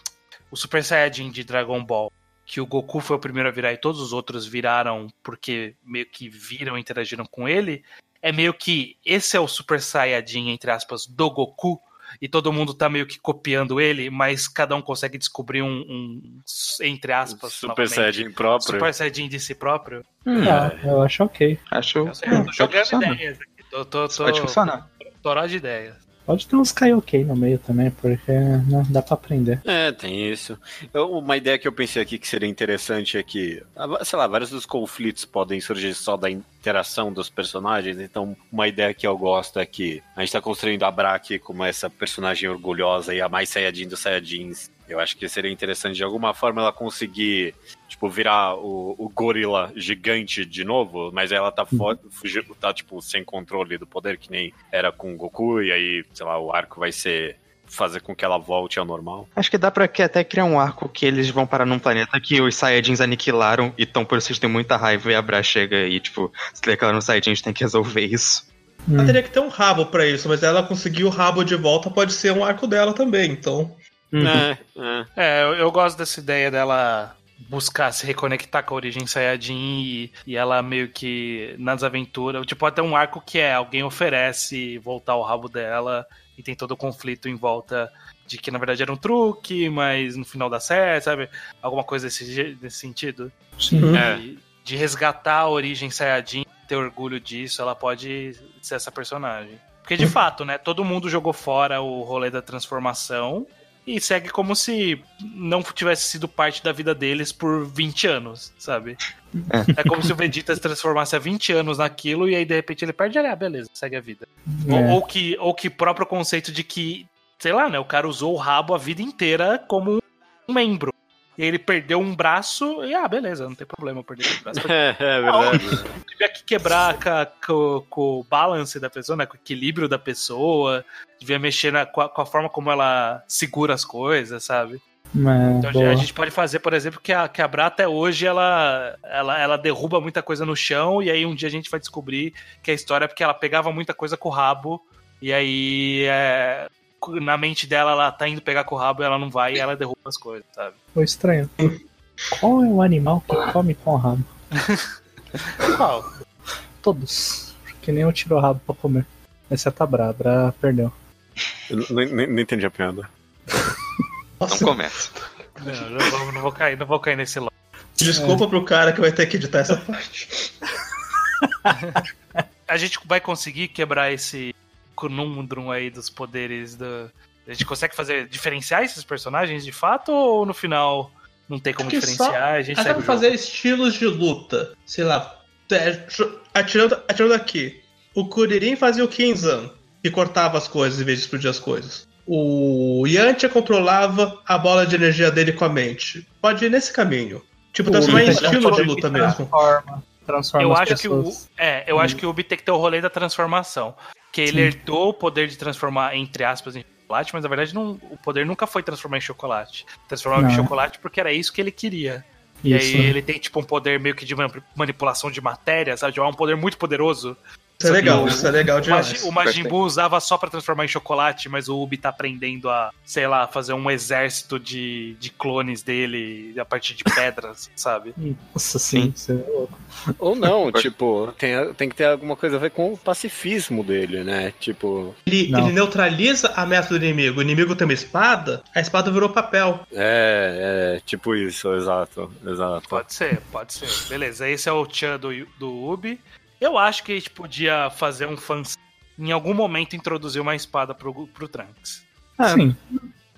o Super Saiyajin de Dragon Ball, que o Goku foi o primeiro a virar e todos os outros viraram porque meio que viram e interagiram com ele. É meio que esse é o Super Saiyajin, entre aspas, do Goku. E todo mundo tá meio que copiando ele, mas cada um consegue descobrir um, um entre aspas, Super novamente, Saiyajin próprio. Super Saiyajin de si próprio. Hum, Ah, eu acho ok. acho Eu sei, eu tô jogando ideias aqui. Tô, tô, tô, Pode funcionar. toró de ideias. Pode ter uns Kaioken no meio também, porque né, dá pra aprender. É, tem isso. Eu- uma ideia que eu pensei aqui que seria interessante é que, ah, sei lá, vários dos conflitos podem surgir só da interação dos personagens. Então, uma ideia que eu gosto é que a gente tá construindo a Braki como essa personagem orgulhosa e a mais Saiyajin dos Saiyajins. Eu acho que seria interessante de alguma forma ela conseguir, tipo, virar o, o gorila gigante de novo, mas ela tá, fo- fugi- tá, tipo, sem controle do poder, que nem era com o Goku, e aí, sei lá, o arco vai ser fazer com que ela volte ao normal. Acho que dá pra que até criar um arco que eles vão parar num planeta que os Saiyajins aniquilaram, então por isso eles têm muita raiva e a Bra chega e, tipo, se declara no Saiyajin, a gente tem que resolver isso. Ela Hum. teria que ter um rabo pra isso, mas ela conseguir o rabo de volta pode ser um arco dela também, então. Uhum. É, é. É, eu, eu gosto dessa ideia dela buscar se reconectar com a origem Saiyajin e, e ela meio que nas aventuras. Tipo, até um arco que é alguém oferece voltar o rabo dela e tem todo o conflito em volta de que na verdade era um truque, mas no final dá certo, sabe? Alguma coisa desse, desse sentido. Sim. É. De, de resgatar a origem Saiyajin, ter orgulho disso, ela pode ser essa personagem. Porque de fato, né? Todo mundo jogou fora o rolê da transformação e segue como se não tivesse sido parte da vida deles por 20 anos, sabe? É, como se o Vegeta se transformasse há 20 anos naquilo e aí de repente ele perde, ah, beleza, segue a vida. Ou, É. ou que, ou que próprio conceito de que, sei lá, né? O cara usou o rabo a vida inteira como um membro. E aí ele perdeu um braço e, ah, beleza, não tem problema eu perder esse braço. É, é verdade. Devia que quebrar com, a- com- com o balance da pessoa, né? Com o equilíbrio da pessoa. Devia mexer na- com, a, com a forma como ela segura as coisas, sabe? É, Então boa. a gente pode fazer, por exemplo, que a, que a Bra até hoje ela, ela, ela derruba muita coisa no chão e aí um dia a gente vai descobrir que a história é porque ela pegava muita coisa com o rabo e aí é, na mente dela ela tá indo pegar com o rabo e ela não vai e ela derruba as coisas, sabe? Foi estranho. Qual é o animal que come com o rabo? Qual? Todos. Que nem eu tiro o rabo pra comer. Exceto a Bra. A Bra perdeu. Eu nem, entendi a piada. Não Nossa, começa. Não, não vou, não vou cair, não vou cair nesse logo. desculpa pro cara que vai ter que editar essa parte. A gente vai conseguir quebrar esse conundrum aí dos poderes do. A gente consegue fazer diferenciar esses personagens de fato ou no final não tem como diferenciar? A gente jogo? fazer estilos de luta. Sei lá. é, Atirando, atirando aqui. O Kuririn fazia o Kinzan, que cortava as coisas em vez de explodir as coisas. o Yantia controlava a bola de energia dele com a mente. Pode ir nesse caminho. Tipo, transformar em Ubi tem um estilo de luta mesmo. Transforma, transforma Eu as acho que o, pessoas. é, eu acho que o Ubi tem que ter o rolê da transformação. Que ele Sim. herdou o poder de transformar, entre aspas, em chocolate, mas na verdade não, o poder nunca foi transformar em chocolate. Transformar em chocolate porque era isso que ele queria. E Isso. aí ele tem, tipo, um poder meio que de mani- manipulação de matéria, sabe? Tipo, é um poder muito poderoso. Isso é legal, isso é legal demais. O Majin Buu usava só pra transformar em chocolate, mas o Ubi tá aprendendo a, sei lá, fazer um exército de, de clones dele a partir de pedras, sabe? Nossa, sim, você é louco. Ou não, tipo, tem, tem que ter alguma coisa a ver com o pacifismo dele, né? Tipo, Ele, ele neutraliza a ameaça do inimigo. O inimigo tem uma espada, a espada virou papel. é, é, tipo isso, exato, exato. Pode ser, pode ser. Beleza, esse é o Chan do, do Ubi. Eu acho que a gente podia fazer um fan em algum momento introduzir uma espada pro, pro Trunks. Ah, Sim.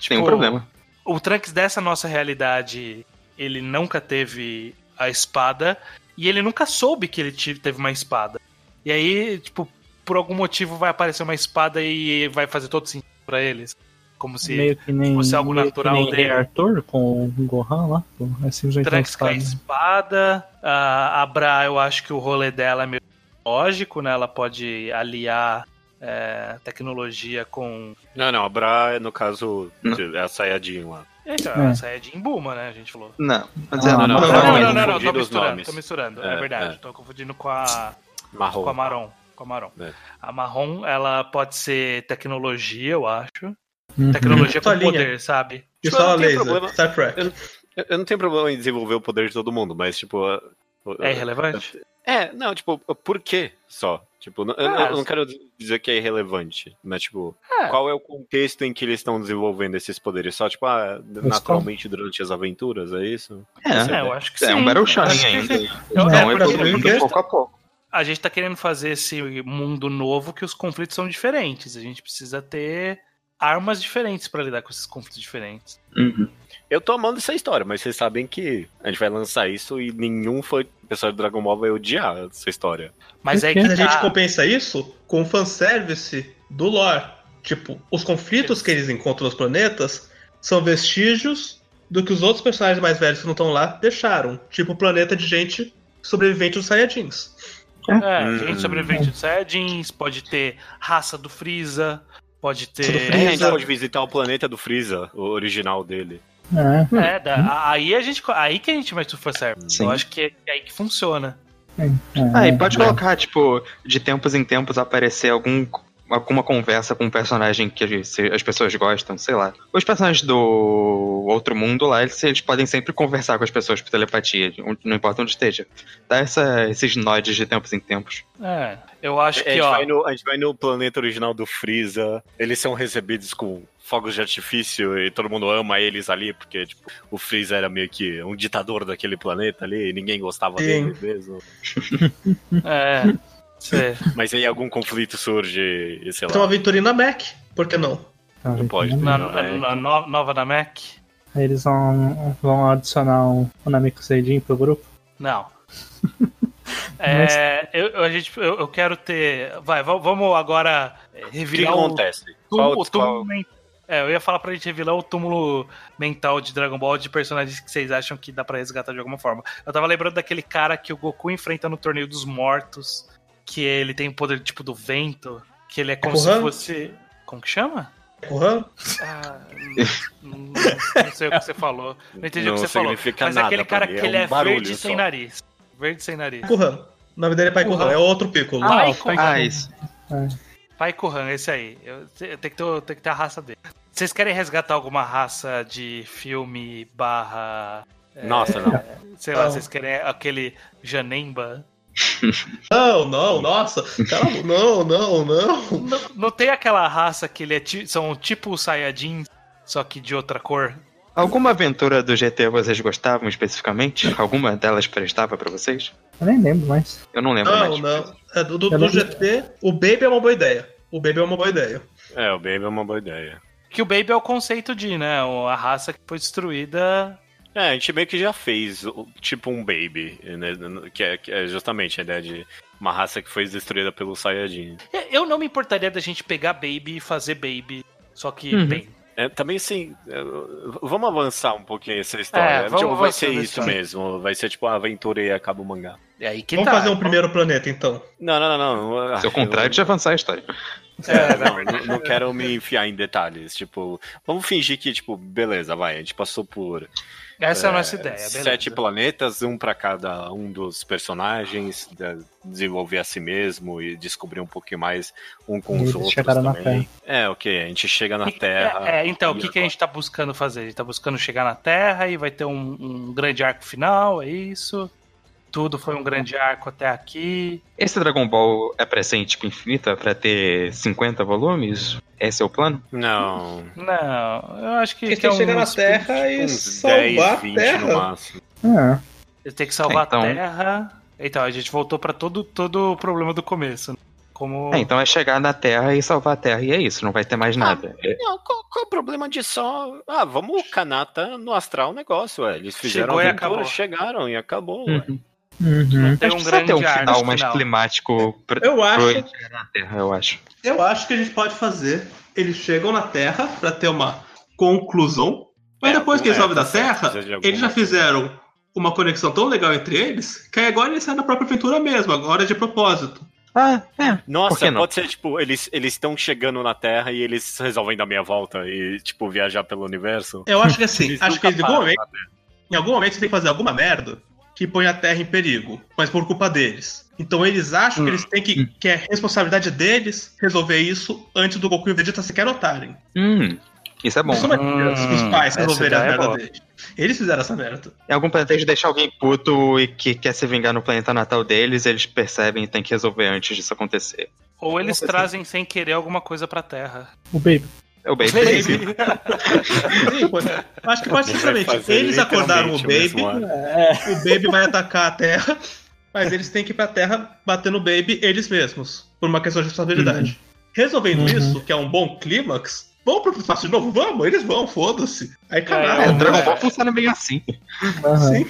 Tem um problema. O Trunks dessa nossa realidade, ele nunca teve a espada e ele nunca soube que ele teve uma espada. E aí, tipo, por algum motivo vai aparecer uma espada e vai fazer todo sentido pra eles. Como se meio que nem, fosse algo meio natural que nem dele. Arthur com o Gohan lá. É uma Trunks com a espada. espada. A, a Bra, eu acho que o rolê dela é meio lógico, né? Ela pode aliar é, tecnologia com. Não, não, a Bra, no caso, Não. é a Sayajin lá. Então, É. essa é de Buma, né? A gente falou. Não, mas Ah, é, não, Não, não, não, não, não, não, não, não, tô misturando, nomes. tô misturando. É, É, verdade, é. tô confundindo com a, Marrom. com a Marrom. Com a Marrom. É. A Marrom, ela pode ser tecnologia, eu acho. Uhum. Tecnologia com Só linha. poder, sabe? E Tipo, só a não laser. problema. Star Trek. Eu- Eu não tenho problema em desenvolver o poder de todo mundo, mas, tipo. É irrelevante? É, não, tipo, por quê só? Tipo, eu, eu- Ah, eu não quero dizer que é irrelevante, mas, tipo, É. qual é o contexto em que eles estão desenvolvendo esses poderes? Só, tipo, ah, naturalmente durante as aventuras, é isso? é, É, eu acho que é sim. um Battle Shonen ainda. sim. Então É, é, evoluindo pouco a pouco. a gente tá querendo fazer esse mundo novo que os conflitos são diferentes. A gente precisa ter armas diferentes pra lidar com esses conflitos diferentes. Uhum. Eu tô amando essa história, mas vocês sabem que a gente vai lançar isso e nenhum fã pessoal do Dragon Ball vai odiar essa história. Mas é que a gente tá... compensa isso com o fanservice do lore. Tipo, os conflitos que eles encontram nos planetas são vestígios do que os outros personagens mais velhos que não estão lá deixaram. Tipo, o planeta de gente sobrevivente dos Saiyajins. É, Hum. gente sobrevivente do Saiyajins, pode ter raça do Freeza, pode ter... É, a gente pode visitar o planeta do Freeza, o original dele. É, É, da- aí a gente, aí que a gente vai for certo. Sim. Eu acho que é, é aí que funciona. é, Ah, e pode colocar, tipo, de tempos em tempos aparecer algum, alguma conversa com um personagem que as as pessoas gostam, sei lá. Os personagens do outro mundo lá, eles, eles podem sempre conversar com as pessoas por telepatia, não importa onde esteja. Dá essa, esses nodes de tempos em tempos. É, eu acho a, que, gente ó... vai no, a gente vai no planeta original do Freeza, eles são recebidos com fogos de artifício e todo mundo ama eles ali, porque tipo, o Freeza era meio que um ditador daquele planeta ali e ninguém gostava Sim. dele mesmo. É, sei. Mas aí algum conflito surge e sei Tem uma lá. aventurinha na Mac, por que não? Tá, Não pode. então, Na, é. na- na nova da Mac? Aí eles vão, vão adicionar um, um Namiko Seijin pro grupo. Não. É, eu, eu- a gente, eu, eu quero ter. Vai, va- vamos agora é, O que revelar o, acontece? túmulo- Qual, o túmulo qual- É, eu ia falar pra gente revelar o túmulo mental de Dragon Ball de personagens que vocês acham que dá pra resgatar de alguma forma. Eu tava lembrando daquele cara que o Goku enfrenta no Torneio dos Mortos, que ele tem o poder tipo do vento, que ele é como se Gohan? fosse. Como que chama? Gohan? Ah, não, não- não sei o que você falou. Não entendi Não o que você falou. Mas nada aquele cara que é ele um é verde sem só. nariz. Verde sem nariz. Gohan. O nome dele é Pai Gohan. Gohan, é outro Piccolo. Ah, Pai Gohan. Ah, isso. Pai Kohan, esse aí. Eu, eu tenho que ter, o- tenho que ter a raça dele. Vocês querem resgatar alguma raça de filme barra. é, Nossa, não. Sei lá, Não. vocês querem aquele Janemba? Não, não, nossa. Cala, não, não, não. Não, não tem aquela raça que ele é ti- são tipo os Saiyajins, só que de outra cor? Alguma aventura do GT vocês gostavam especificamente? Alguma delas prestava pra vocês? Eu nem lembro mais. Eu não lembro Não, mais. não. É, do, do, do não- GT, o Baby é uma boa ideia. O Baby é uma boa ideia. É, o Baby é uma boa ideia. Que o Baby é o conceito de, né? A raça que foi destruída. É, a gente meio que já fez tipo um Baby, né? Que é, que é justamente a ideia de uma raça que foi destruída pelo Saiyajin. Eu não me importaria da gente pegar Baby e fazer Baby Só que Uhum. bem. É, também assim, é, vamos avançar um pouquinho essa história. É, vamos tipo, vai ser isso história. mesmo. Vai ser tipo a aventura e acaba o mangá. É aí que Vamos tá. fazer um primeiro planeta, então. Não, não, não, não. Se é o contrário de avançar a história. É, não, não, não quero me enfiar em detalhes. Tipo, vamos fingir que, tipo, beleza, vai. A gente passou por Essa é a é, nossa ideia, beleza. sete planetas, um pra cada um dos personagens, de- desenvolver a si mesmo e descobrir um pouquinho mais um com E os outros chegaram na também. É, ok, a gente chega na E- Terra. É, é, então, o que, que a gente tá buscando fazer? A gente tá buscando chegar na Terra e vai ter um, um grande arco final, é isso? Tudo foi um grande arco até aqui. Esse Dragon Ball é pra ser em tipo infinito? É pra ter 50 volumes? Esse é o plano? Não, Não, eu acho que. Têm é que chegar na Terra e salvar 10, a 20 no Terra. máximo. É. Ele tem que salvar Então- a Terra. Então, a gente voltou pra todo, todo o problema do começo. né? Como. É, então é chegar na Terra e salvar a Terra e é isso, não vai ter mais nada. É- Não, qual, qual é o problema de só. Ah, vamos Kanata no astral o negócio, ué. Eles fizeram Chegou a e aventura, acabou. chegaram e acabou, ué. Uhum. Uhum. Tem um precisa ter um grande arco final mais final. climático pra, Eu acho, na Terra, eu acho. eu acho que a gente pode fazer. Eles chegam na Terra pra ter uma conclusão, mas É, depois que eles é, sobem da Terra, eles já fizeram uma conexão tão legal entre eles que agora eles saem da própria aventura mesmo, agora é de propósito. Ah, é. Nossa, pode ser, tipo, eles estão chegando na Terra e eles resolvem dar meia volta e, tipo, viajar pelo universo. Eu acho que assim, acho que em algum momento, em algum momento você tem que fazer alguma merda que põe a Terra em perigo, mas por culpa deles. Então eles acham que eles têm que, que é responsabilidade deles resolver isso antes do Goku e o Vegeta sequer notarem. Hum, isso é bom. Isso é Hum, os pais resolverem a é merda boa. deles. Eles fizeram essa merda. Em algum planeta eles deixam alguém puto e que quer se vingar no planeta natal deles, eles percebem e tem que resolver antes disso acontecer. Ou eles trazem sem querer alguma coisa pra Terra. O Baby. É o Baby. Sim, pô. Acho que pode fazer Eles acordaram o Baby. É. o Baby vai atacar a Terra, mas eles têm que ir pra Terra bater no Baby eles mesmos, por uma questão de responsabilidade. Resolvendo Uhum. isso, que é um bom clímax, vamos pro espaço de novo? Vamos, eles vão, foda-se. Aí É, caralho. Dragon Ball funciona meio assim. Sim.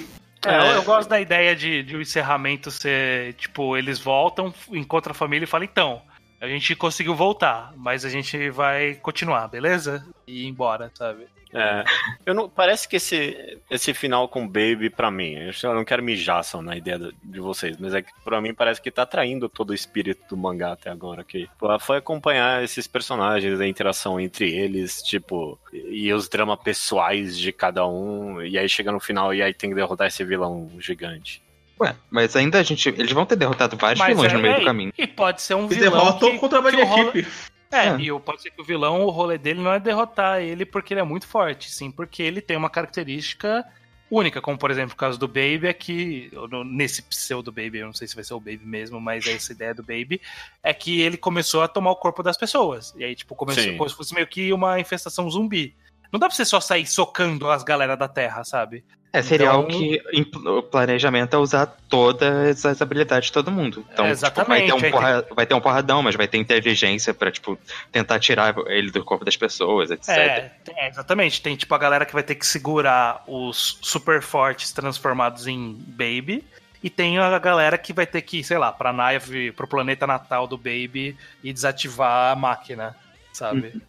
É, eu, eu gosto da ideia de, de o encerramento ser, tipo, eles voltam, encontram a família e falam, então, a gente conseguiu voltar, mas a gente vai continuar, beleza? E ir embora, sabe? É. Eu não, parece que esse, esse final com Baby, pra mim, eu não quero mijar só na ideia de, de vocês, mas é que pra mim parece que tá traindo todo o espírito do mangá até agora. Que pô, foi acompanhar esses personagens, a interação entre eles, tipo, e os dramas pessoais de cada um, e aí chega no final e aí tem que derrotar esse vilão gigante. Ué, mas ainda a gente. Eles vão ter derrotado vários vilões é- no meio é, do caminho. E pode ser um Eles vilão derrotam que, com o trabalho de o rolo- equipe. É, É. e pode ser que o vilão, o rolê dele não é derrotar ele porque ele é muito forte, sim, porque ele tem uma característica única, como por exemplo o caso do Baby, é que, nesse pseudo Baby, eu não sei se vai ser o Baby mesmo, mas é essa ideia do Baby, é que ele começou a tomar o corpo das pessoas. E aí, tipo, começou Sim. como se fosse meio que uma infestação zumbi. Não dá pra você só sair socando as galera da Terra, sabe? É, seria Então- algo que o planejamento é usar todas as habilidades de todo mundo. Então, É, tipo, vai, ter um porra- vai ter um porradão, mas vai ter inteligência pra, tipo, tentar tirar ele do corpo das pessoas, etc. É, é, exatamente. Tem tipo a galera que vai ter que segurar os super fortes transformados em Baby. E tem a galera que vai ter que, sei lá, pra nave, pro planeta natal do Baby e desativar a máquina, sabe?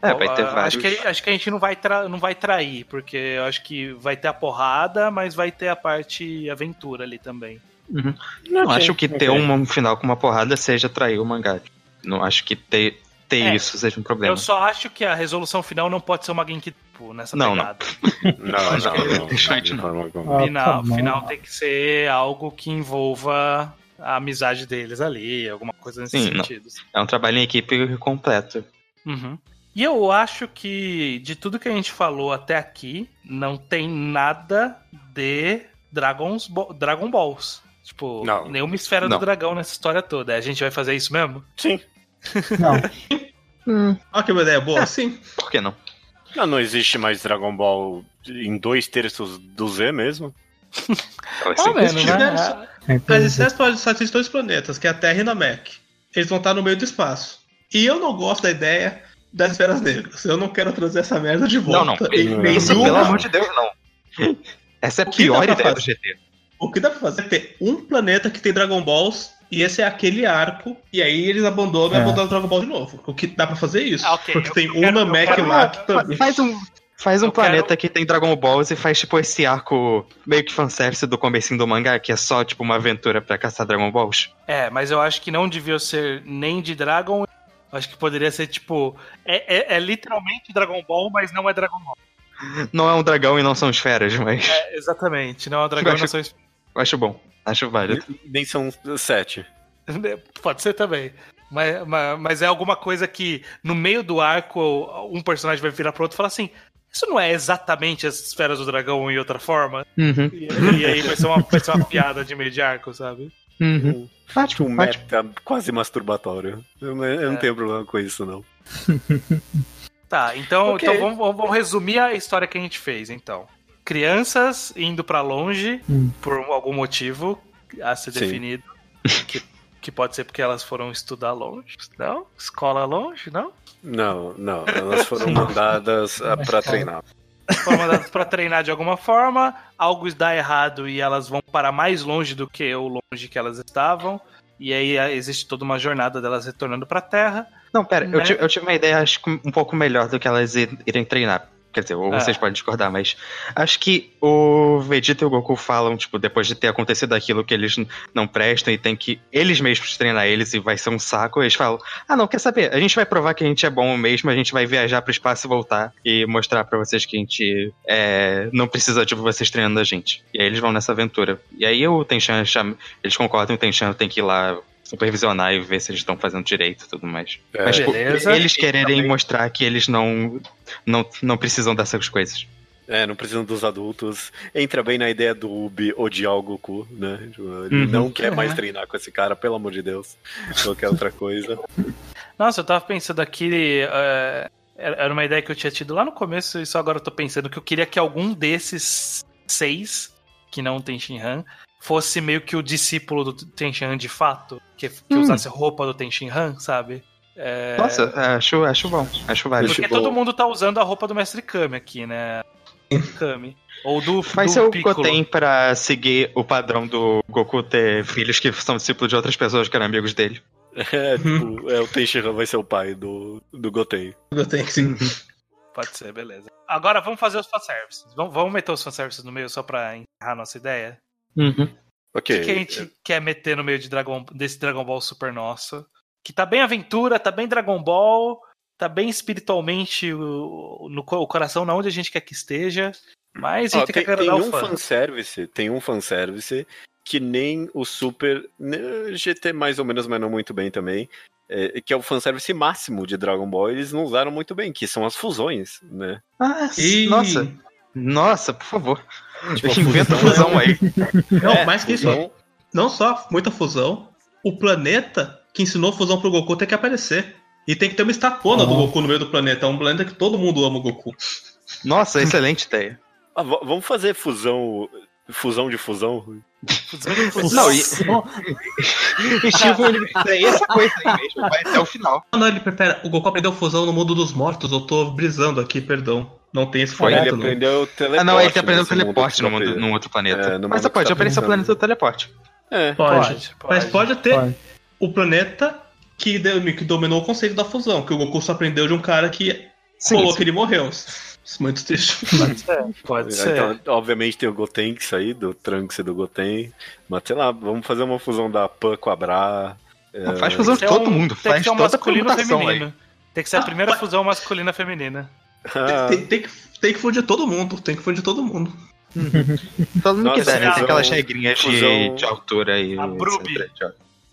É, vai ter vários. Acho que, acho que a gente não vai, tra não vai trair, porque eu acho que vai ter a porrada, mas vai ter a parte aventura ali também. Não acho que ter ok. um, um final com uma porrada seja trair o mangá. Não acho que ter, ter É, isso seja um problema. Eu só acho que a resolução final não pode ser uma Genkipu nessa Não, não. pegada. Não, não, não. deixa eu de te não. forma alguma. Ah, final, tá final tem que ser algo que envolva a amizade deles ali, alguma coisa nesse Sim, não. sentido. É um trabalho em equipe completo. Uhum. E eu acho que de tudo que a gente falou até aqui, não tem nada de Dragons Bo- Dragon Balls. Tipo, Não. nenhuma esfera Não. do dragão nessa história toda. A gente vai fazer isso mesmo? Sim. Não. Olha que uma ideia boa, sim. Por que não? Não, não existe mais Dragon Ball em dois terços do Z mesmo. Pelo menos, né? É, Mas exceto só só existem dois planetas, que é a Terra e Namek. Eles vão estar no meio do espaço. E eu não gosto da ideia das esferas negras. Eu não quero trazer essa merda de volta. Não, não. Em. Isso, pelo amor de Deus, não. Essa é a pior ideia do fazer? GT. O que dá pra fazer é ter um planeta que tem Dragon Balls e esse é aquele arco, e aí eles abandonam É. e abandonam o Dragon Ball de novo. O que dá pra fazer isso. Ah, ok. Porque Eu- tem quero- uma Mac quero- lá que também. Faz um, faz um Eu planeta quero- que tem Dragon Balls e faz tipo esse arco meio que fanservice do comecinho do mangá, que é só tipo uma aventura pra caçar Dragon Balls. É, mas eu acho que não devia ser nem de Dragon. Acho que poderia ser tipo. É, é- é literalmente Dragon Ball, mas não é Dragon Ball. Não é um dragão e não são esferas, mas É, exatamente, não é Dragon, acho- não são eu acho bom. Acho válido. Nem são sete. Pode ser também. Mas, mas, mas é alguma coisa que no meio do arco um personagem vai virar pro outro e falar assim: Isso não é exatamente as esferas do dragão em outra forma? Uhum. E, e aí vai ser, uma, vai ser uma piada de meio de arco, sabe? Uhum. Um ótimo. meta quase masturbatório. Eu, não- eu É. não tenho problema com isso, não. Tá, então, Ok. então vamos, vamos- vamos resumir a história que a gente fez, então. Crianças indo pra longe Hum. por algum motivo a ser Sim. definido. Que, que pode ser porque elas foram estudar longe. Não? Escola longe, não? Não, não. Elas foram mandadas ah, pra treinar. Foram mandadas pra treinar de alguma forma, algo dá errado e elas vão para mais longe do que o longe que elas estavam. E aí ah, existe toda uma jornada delas retornando pra Terra. Não, pera, eu, Né? ti- eu tive uma ideia, acho um pouco melhor do que elas ir- irem treinar. Quer dizer, ou Ah. vocês podem discordar, mas acho que o Vegeta e o Goku falam, tipo, depois de ter acontecido aquilo que eles não prestam e tem que eles mesmos treinar eles e vai ser um saco, eles falam: Ah, não, quer saber? A gente vai provar que a gente é bom mesmo, a gente vai viajar pro espaço e voltar e mostrar pra vocês que a gente é, não precisa de vocês treinando a gente. E aí eles vão nessa aventura. E aí o Tenchan eles concordam o Tenchan tem que ir lá supervisionar e ver se eles estão fazendo direito e tudo mais. É, Mas, tipo, eles quererem também- mostrar que eles não, não, não precisam dessas coisas. É, não precisam dos adultos. Entra bem na ideia do Ubi odiar o Goku, né? Tipo, Ele Uhum. não quer mais Uhum. treinar com esse cara, pelo amor de Deus. Qualquer outra coisa. Nossa, eu tava pensando aqui. é, era era uma ideia que eu tinha tido lá no começo, e só agora eu tô pensando que eu queria que algum desses seis, que não tem Shinhan, fosse meio que o discípulo do Tenshinhan de fato, que, que Hum. usasse roupa do Tenshinhan, sabe? É, Nossa, acho, acho bom. Acho válido. Porque Tipo- todo mundo tá usando a roupa do Mestre Kami aqui, né? Kami. Ou do, Vai do ser o. Goten pra seguir o padrão do Goku ter filhos que são discípulos de outras pessoas que eram amigos dele. É, tipo, é, o Tenshinhan vai ser o pai do, do Goten. Que sim. Pode ser, beleza. Agora vamos fazer os fanservices. Vamos, vamos meter os fanservices no meio só pra encerrar nossa ideia? Uhum. O Ok. que, que a gente quer meter no meio de Dragon, desse Dragon Ball Super nosso? Que tá bem aventura, tá bem Dragon Ball, tá bem espiritualmente o, no, co- o coração na onde a gente quer que esteja. Mas a gente tem, tem, que tem agradar um o fã. fanservice, tem um fanservice que nem o Super. né, GT mais ou menos, mas não muito bem também. é, que é o fanservice máximo de Dragon Ball, eles não usaram muito bem, que são as fusões, né? Ah, E- nossa. Nossa, por favor. Tipo, Inventa fusão fusão aí. Não, É, mais que isso. fusão- Não só muita fusão, o planeta que ensinou fusão pro Goku tem que aparecer. E tem que ter uma estátua do Oh. Goku no meio do planeta. É um planeta que todo mundo ama o Goku. Nossa, excelente ideia. Ah, vamos fazer fusão. Fusão de fusão? Fusão de fusão. Não, e- é essa coisa aí mesmo, vai até o final. Ah, não, ele pera, o Goku aprendeu fusão no mundo dos mortos. Eu tô brisando aqui, perdão. Não tem esse Foi, Ele formato, não. aprendeu teleporte. Ah, não, ele nesse mundo teleporte que mundo, aprendendo. num outro planeta. É, no Mas você que pode tá aparecer o planeta do teleporte. É. Pode. Pode, Mas pode ter Pode. o planeta que, deu- que dominou o conceito da fusão. Que o Goku só aprendeu de um cara que Sim, falou sim. que ele morreu. Isso é muito triste. Pode ser. Pode ser. Então, obviamente tem o Gotenks aí, do Trunks e do Goten. Mas sei lá, vamos fazer uma fusão da Pan com a Bra. Não, faz fusão de que ser todo um- mundo. Tem que Faz ser um toda a masculino computação feminino. aí. Tem que ser a Ah, primeira mas- fusão masculina feminina. Ah, Tem, tem que, tem que fundir todo mundo. Tem que fundir todo mundo. Todo mundo Nossa, quiser, né? Tem aquelas regrinhas de, de altura e. A Brubi.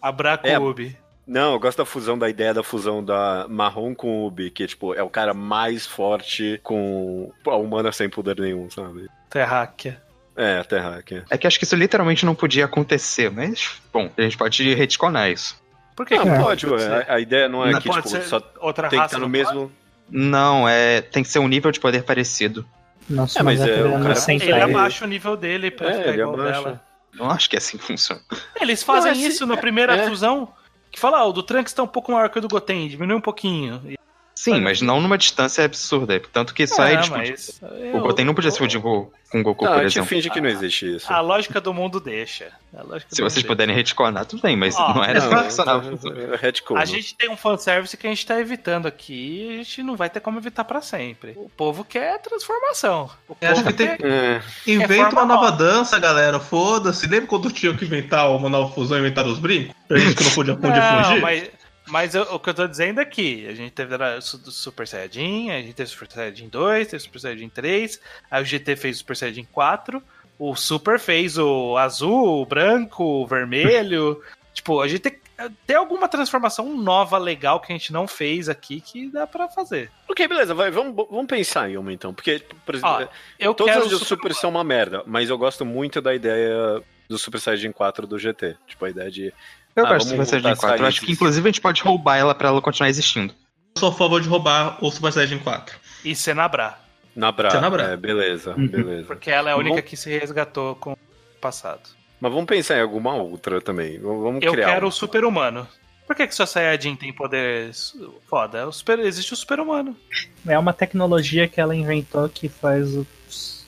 A É. Ubi. Não, eu gosto da fusão, da ideia da fusão da Marrom com o Ubi, que tipo, é o cara mais forte com a humana sem poder nenhum, sabe? Terráquea. É, a Terra aqui. É que acho que isso literalmente não podia acontecer, mas, bom, a gente pode retconar isso. Por que Não, que É. pode, pode? A, a ideia não é Não que pode tipo, ser só outra tem que raça estar no não mesmo. Não, é. Tem que ser um nível de poder parecido. Nossa, É, mas mas, é, é, o cara- Ele Ele- abaixa o nível dele pra É, ficar ele igual abaixa. dela. Não acho que é assim que funciona. Eles fazem Não, é assim- isso na primeira é. fusão. Que fala, ah, o do Trunks tá um pouco maior que o do Goten, diminui um pouquinho. E Sim, mas não numa distância absurda. Tanto que só É, é, tipo, mas o eu- Goten não podia se fundir com, o Goku, Não, por a gente exemplo. finge que não existe isso. A lógica do mundo deixa. A lógica Se vocês mundo puderem retconar, tudo bem, mas Ó, não era é é deixa. A gente tem um fanservice que a gente tá evitando aqui e a gente não vai ter como evitar pra sempre. O povo quer transformação. O Eu acho povo que tem-. É, Inventa uma nova nova. dança, galera. Foda-se. Lembra quando tinham que inventar uma nova fusão e inventar os brincos? Pra gente que não podia, podia Não, fugir? mas, mas eu- o que eu tô dizendo aqui, a gente teve Super Saiyajin, a gente teve Super Saiyajin 2, teve Super Saiyajin 3, aí o GT fez o Super Saiyajin 4, o Super fez o azul, o branco, o vermelho. tipo, a gente tem, tem alguma transformação nova, legal que a gente não fez aqui que dá pra fazer. Ok, beleza, vai, vamos, vamos pensar em uma então. Porque, por exemplo, Ó, quero os do o Super são uma merda, mas eu gosto muito da ideia do Super Saiyajin 4 do GT. Tipo, a ideia de. Eu Ah, gosto do Super Saiyajin voltar às 4. Eu acho que inclusive a gente pode roubar ela pra ela continuar existindo. Eu sou a favor de roubar o Super Saiyajin 4. E Senabra, Na Bra. Você na Bra. É, beleza, Uhum. beleza. porque ela é a única que se resgatou com o passado. Mas vamos pensar em alguma outra também. Vamos Eu criar. quero uma. o super-humano. Por que, que só Saiyajin tem poderes foda? O super, existe o super-humano. É uma tecnologia que ela inventou que faz o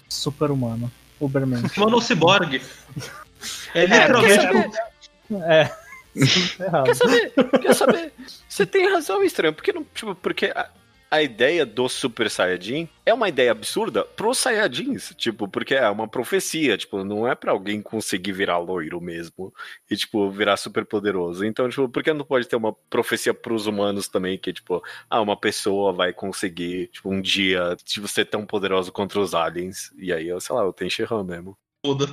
super-humano. Ubermente. Mano, o Cyborg. É É, literalmente. porque- É. Tá. Quer saber? Quer saber? Você tem razão, estranho. Porque, não, tipo, porque a, a ideia do Super Saiyajin é uma ideia absurda pros Saiyajins. Tipo, porque é uma profecia. Tipo, não é pra alguém conseguir virar loiro mesmo. E, tipo, virar super poderoso. Então, tipo, por que não pode ter uma profecia pros humanos também? Que, tipo, ah, uma pessoa vai conseguir, tipo, um dia, tipo, ser tão poderoso contra os aliens. E aí, eu sei lá, eu tenho Shenron mesmo. Foda.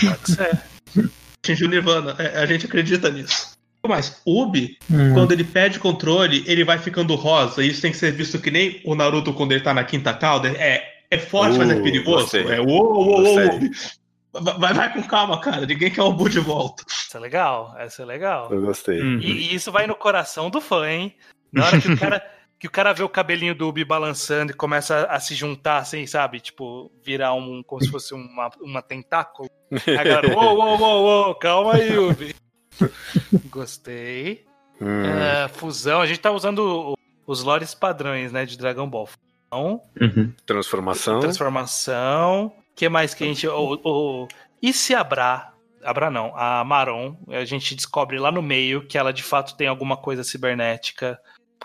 Pode ser. Atingiu Nirvana. É, a gente acredita nisso. Mas Ubi, Hum. quando ele perde controle, ele vai ficando rosa. E isso tem que ser visto que nem o Naruto quando ele tá na quinta cauda. É, é forte, mas é Uh, perigoso. É uou, uou, uou. Vai, vai com calma, cara. Ninguém quer o Bu de volta. Isso é legal. Essa é legal. Eu gostei. Hum. E, e isso vai no coração do fã, hein? Na hora que o cara, que o cara vê o cabelinho do Ubi balançando e começa a, a se juntar, assim, sabe? Tipo, virar um. como se fosse uma, uma tentáculo. Aí a galera, uou, uou, uou, uou, calma aí, Ubi. Gostei. Hum. É, fusão, a gente tá usando os lores padrões, né, de Dragon Ball. Fusão, Uhum. Transformação. transformação. O que mais que a gente. O, o- e se a Bra. A Bra não, a Maron, a gente descobre lá no meio que ela de fato tem alguma coisa cibernética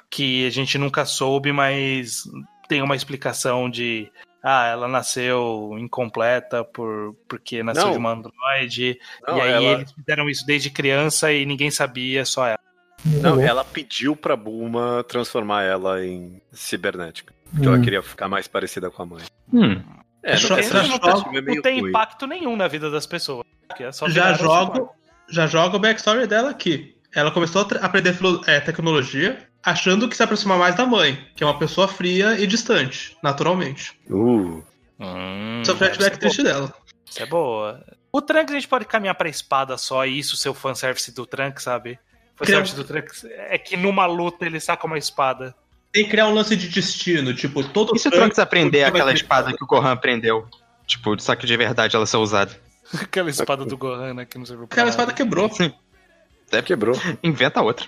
que a gente nunca soube, mas tem uma explicação de. Ah, ela nasceu incompleta por, porque nasceu Não. de uma androide. Não, e aí ela- eles fizeram isso desde criança e ninguém sabia, só ela. Não, ela pediu pra Bulma transformar ela em cibernética. Porque ela Hum. queria ficar mais parecida com a mãe. Hum. É, não, essa não, é não tem ruim. impacto nenhum na vida das pessoas. é só Já jogo, já jogo o backstory dela aqui. Ela começou a aprender é, tecnologia achando que se aproximar mais da mãe, que é uma pessoa fria e distante, naturalmente. Uh, Hum, é deve flashback ser triste dela. Isso é boa. O Trunks a gente pode caminhar pra espada só, e isso ser o fanservice do Trunks, sabe? O fanservice do Trunks é que numa luta ele saca uma espada. Tem que criar um lance de destino, tipo, todo E se o Trunks- aprender aquela espada que o Gohan aprendeu? Tipo, só que de verdade ela ser usada. Aquela espada do Gohan, né, que não serviu pra Aquela nada. espada quebrou. até quebrou. Inventa outra.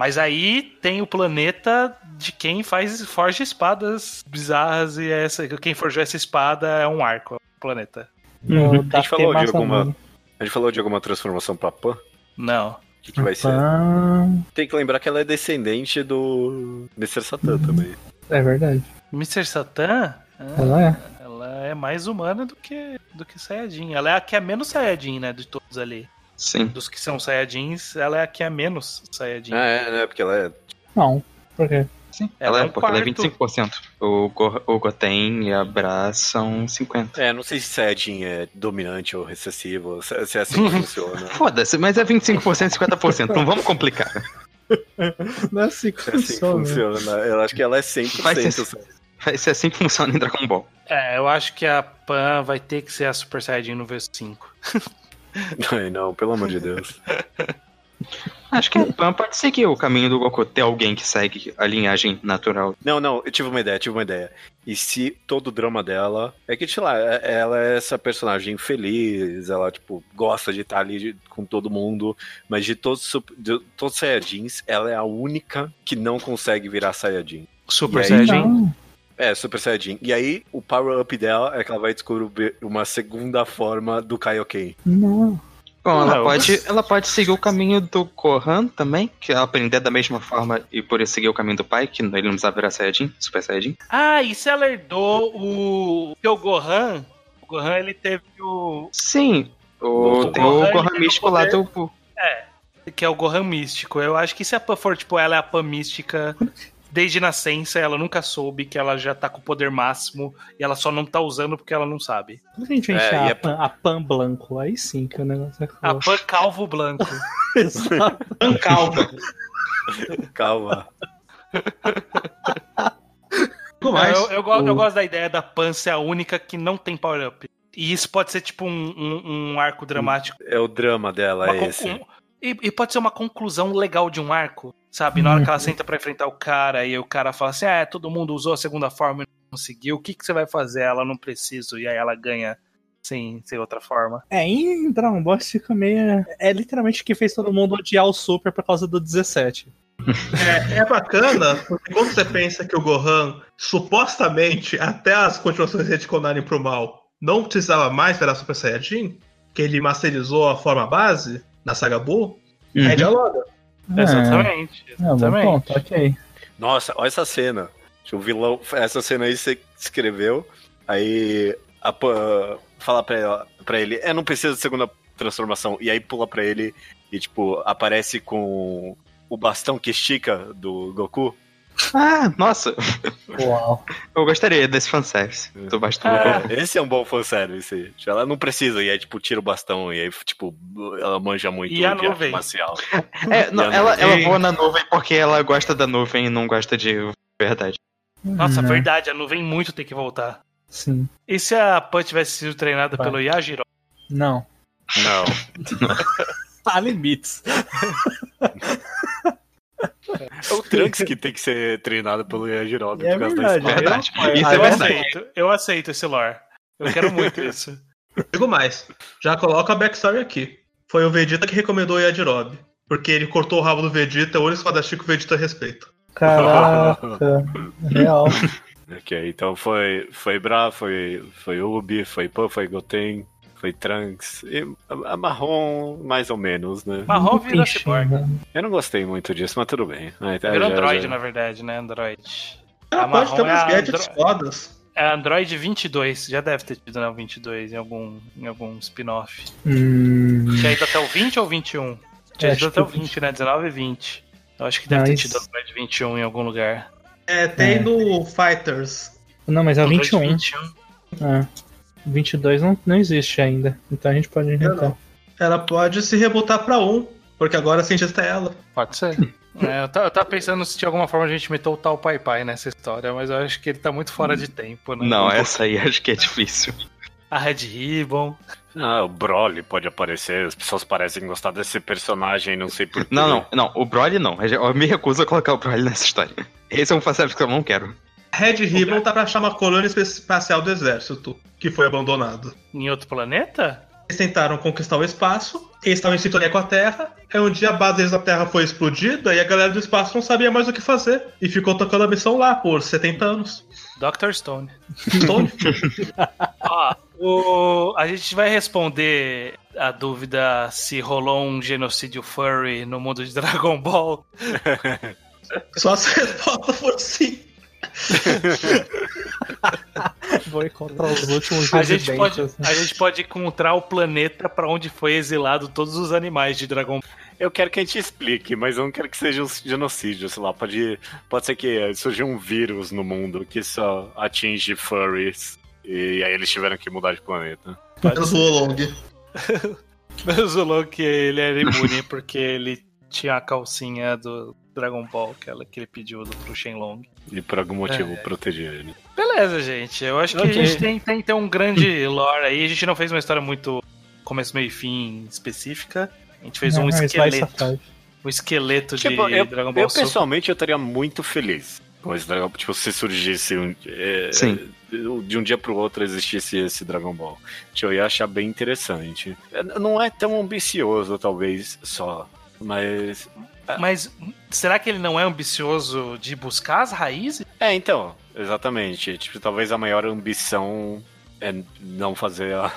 Mas aí tem o planeta de quem faz forja espadas bizarras e essa quem forjou essa espada é um arco, é um planeta. No A gente falou de alguma. A gente falou de alguma transformação pra Pan? O Não. que, que vai ser? Tem que lembrar que ela é descendente do Mr. Satan também. é verdade. Mr. Satan, ah, Ela é. ela é mais humana do que do que Saiyajin. Ela é a que é menos Saiyajin, né, de todos ali. Sim. Dos que são Saiyajins, ela é a que é menos Saiyajin. Ah, é, né? Porque ela é. Não. Por quê? Sim. Ela Ela, é é, um porque ela é quarto. 25%. O, Go, o Goten e a Bra são 50%. É, não sei se Saiyajin é dominante ou recessivo, se se é assim que funciona. Foda-se, mas é 25% e 50%. Não vamos complicar. Não é assim que é assim que funciona. Eu acho que ela é 100%. Vai ser- Vai ser assim que funciona em Dragon Ball. É, eu acho que a Pan vai ter que ser a Super Saiyajin no V5. Ai, não, pelo amor de Deus. Acho que a Pan pode seguir o caminho do Goku, ter alguém que segue a linhagem natural. Não, não, eu tive uma ideia, tive uma ideia. E se todo o drama dela é que, sei lá, é- ela é essa personagem feliz, ela, tipo, gosta de estar ali com todo mundo, mas de todos, de todos os Saiyajins, ela é a única que não consegue virar Saiyajin. Super E aí, Saiyajin. Não. É, Super Saiyajin. E aí, o power-up dela é que ela vai descobrir uma segunda forma do Kaioken. Não. Bom, ela Não, pode, ela pode seguir o caminho do Gohan também, que é aprender da mesma forma e por isso seguir o caminho do pai, que ele não precisava virar Saiyajin, Super Saiyajin. Ah, e se ela herdou o. Porque o Gohan. O Gohan ele teve o. Sim, o, O tem Gohan, o Gohan o místico lá do... Que é o Gohan místico. Eu acho que se a Pan for, tipo, ela é a Pan mística desde nascença, ela nunca soube que ela já tá com o poder máximo e ela só não tá usando porque ela não sabe. Quando a gente É, encher e a, é- pan, a pan blanco, aí sim que o negócio é A. Pan calvo branco. Exato. Calma. Calma. Digo mais. eu, eu, gosto, eu gosto da ideia da Pan ser a única que não tem power-up. E isso pode ser tipo um, um, um arco dramático. É o drama dela, Uma é esse. um- e, e pode ser uma conclusão legal de um arco, sabe? Na hora que ela senta pra enfrentar o cara e o cara fala assim: ah, todo mundo usou a segunda forma e não conseguiu, o que, que você vai fazer? Ela não precisa, e aí ela ganha sem, sem outra forma. É, em Dragon Ball fica meio. É literalmente o que fez todo mundo odiar o Super por causa do 17. É, é bacana, porque quando você pensa que o Gohan, supostamente, até as continuações reticonarem pro mal, não precisava mais virar Super Saiyajin, que ele masterizou a forma base na saga Buu, Uhum. aí dialoga. Exatamente. É, bom exatamente. ponto, ok. Nossa, olha essa cena. O vilão, essa cena aí você escreveu, aí a Pan fala pra, ela, pra ele, é, não precisa de segunda transformação, e aí pula pra ele e, tipo, aparece com o bastão que estica do Goku. Ah, nossa, Uau. eu gostaria desse fanservice do bastão do Ah. Esse é um bom fanservice. Ela não precisa, e aí, tipo, tira o bastão, e aí, tipo, ela manja muito E a de arte nuvem? marcial. É, não, ela, nuvem? ela voa na nuvem porque ela gosta da nuvem e não gosta de verdade. Nossa, Não. verdade, a nuvem muito tem que voltar. Sim. E se a Pan tivesse sido treinada Vai. pelo Yajiro? Não. Não. Há limites. É o Trunks que tem que ser treinado pelo Yajirobe É por causa verdade. da espada. Verdade. Eu- Isso é eu verdade. aceito, eu aceito esse lore. Eu quero muito isso. Digo mais, já coloca a backstory aqui. Foi o Vegeta que recomendou o Yajirobe, porque ele cortou o rabo do Vegeta, é o único espadachim que o Vegeta respeita. Caraca. Real. Ok, então foi, foi Bra, foi, foi Ubi, foi Pan, foi Goten, foi Trunks. E a, a Marrom, mais ou menos, né? Marrom virou Ixi, cyborg. mano. Eu não gostei muito disso, mas tudo bem. Ah, tá, Virou já- Android, já- na verdade, né? Android. Ela A pode ter marrom é umas a gadgets Andro- fodas. É Android 22, já deve ter tido na 22 em algum, em algum spin-off. Hum, Tinha ido até o 20 ou 21? Tinha Acho ido até o que 20, né? 19 e 20. Eu acho que deve ter Mas- tido Android 21 em algum lugar. É, tem É. no Fighters. não, mas é o Android 21. 21. É. 22 não, não existe ainda. Então a gente pode inventar. Ela pode se rebutar pra um, porque agora a cientista é ela. Pode ser. É, eu, ta- eu tava pensando se de alguma forma a gente meteu o tal Pai Pai nessa história, mas eu acho que ele tá muito fora de tempo, né? Não, essa aí acho que é difícil. A Red Ribbon. Ah, o Broly pode aparecer, as pessoas parecem gostar desse personagem, não sei porquê. Não, não, não, o Broly não. Eu me recuso a colocar o Broly nessa história. Esse é um fanservice que eu não quero. Red Ribbon tá pra achar uma colônia espacial do exército, que foi abandonado. Em outro planeta? Eles tentaram conquistar o espaço, eles estavam em sintonia com a Terra, aí um dia a base deles da Terra foi explodida e a galera do espaço não sabia mais o que fazer. E ficou tocando a missão lá por 70 anos. Dr. Stone. Stone? Ó, o- a gente vai responder a dúvida se rolou um genocídio furry no mundo de Dragon Ball. Só se a resposta for sim. Vou encontrar os últimos A gente, pode, né? a gente pode encontrar o planeta pra onde foi exilado todos os animais de Dragon Ball. Eu quero que a gente explique, mas eu não quero que seja um genocídio, sei lá. Pode, pode ser que surja um vírus no mundo que só atinge furries. E aí eles tiveram que mudar de planeta. Menos o Olong. Mas o Loki, ele era imune porque ele tinha a calcinha do Dragon Ball que, ela, que ele pediu do, pro Shenlong. E por algum motivo É. proteger ele. Beleza, gente. Eu acho que Ok. a gente tem, tem, tem um grande lore aí. A gente não fez uma história muito começo, meio e fim específica. A gente fez Não, um vai esqueleto. o esqueleto Tipo, de eu, Dragon Ball eu Super. pessoalmente eu estaria muito feliz com esse Dragon Tipo, se surgisse um, é, Sim. de um dia pro outro existisse esse Dragon Ball. Tipo, eu ia achar bem interessante. É, Não é tão ambicioso, talvez, só. Mas. Mas será que ele não é ambicioso de buscar as raízes? É, então, exatamente. Tipo, talvez a maior ambição é não fazer a.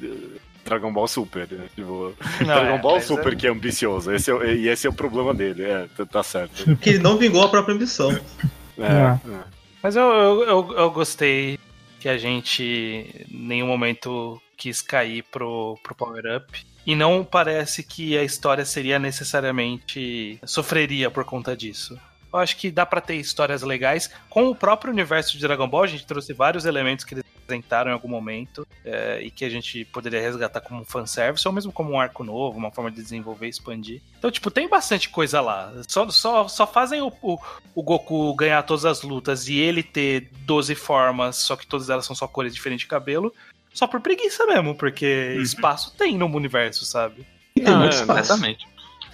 Dragon Ball Super, né? Tipo, Não, Dragon é, Ball mas Super é- que é ambicioso. Esse é, e esse é o problema dele, é, tá- tá certo. Que ele não vingou a própria ambição. É, Ah. é. Mas eu, eu, eu, eu gostei que a gente em nenhum momento quis cair pro, pro Power Up. E não parece que a história seria necessariamente. sofreria por conta disso. Eu acho que dá pra ter histórias legais. Com o próprio universo de Dragon Ball, a gente trouxe vários elementos que eles apresentaram em algum momento é, e que a gente poderia resgatar como um fanservice, ou mesmo como um arco novo, uma forma de desenvolver expandir. Então, tipo, tem bastante coisa lá. Só, só, só fazem o, o, o Goku ganhar todas as lutas e ele ter 12 formas, só que todas elas são só cores diferentes de cabelo. Só por preguiça mesmo, porque espaço tem no universo, sabe? E tem Ah, muito é, espaço. Exatamente.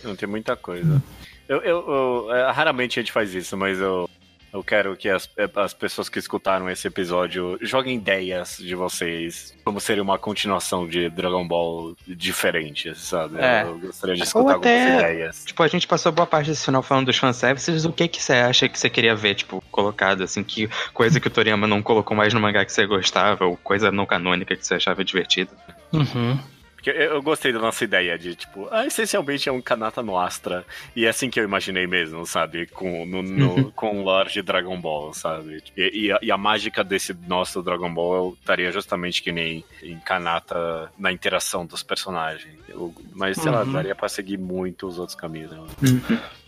Não tem muita coisa. Eu, eu- eu- é, raramente a gente faz isso, mas eu, eu quero que as, é, as pessoas que escutaram esse episódio joguem ideias de vocês, como seria uma continuação de Dragon Ball diferente, sabe? É. Eu gostaria de Ou escutar até- algumas ideias. Tipo, a gente passou boa parte desse final falando dos fanservices. O que que você acha que você queria ver, tipo, colocado, assim, que coisa que o Toriyama não colocou mais no mangá que você gostava, ou coisa não canônica que você achava divertida. Uhum. Porque eu, gostei da nossa ideia de, tipo, ah, essencialmente é um Kanata no Astra. E é assim que eu imaginei mesmo, sabe? Com, no, no- com o lore de Dragon Ball, sabe? E, e a, e a mágica desse nosso Dragon Ball estaria justamente que nem em Kanata na interação dos personagens. Eu- mas, sei lá, Uhum. daria pra seguir muito os outros caminhos. né?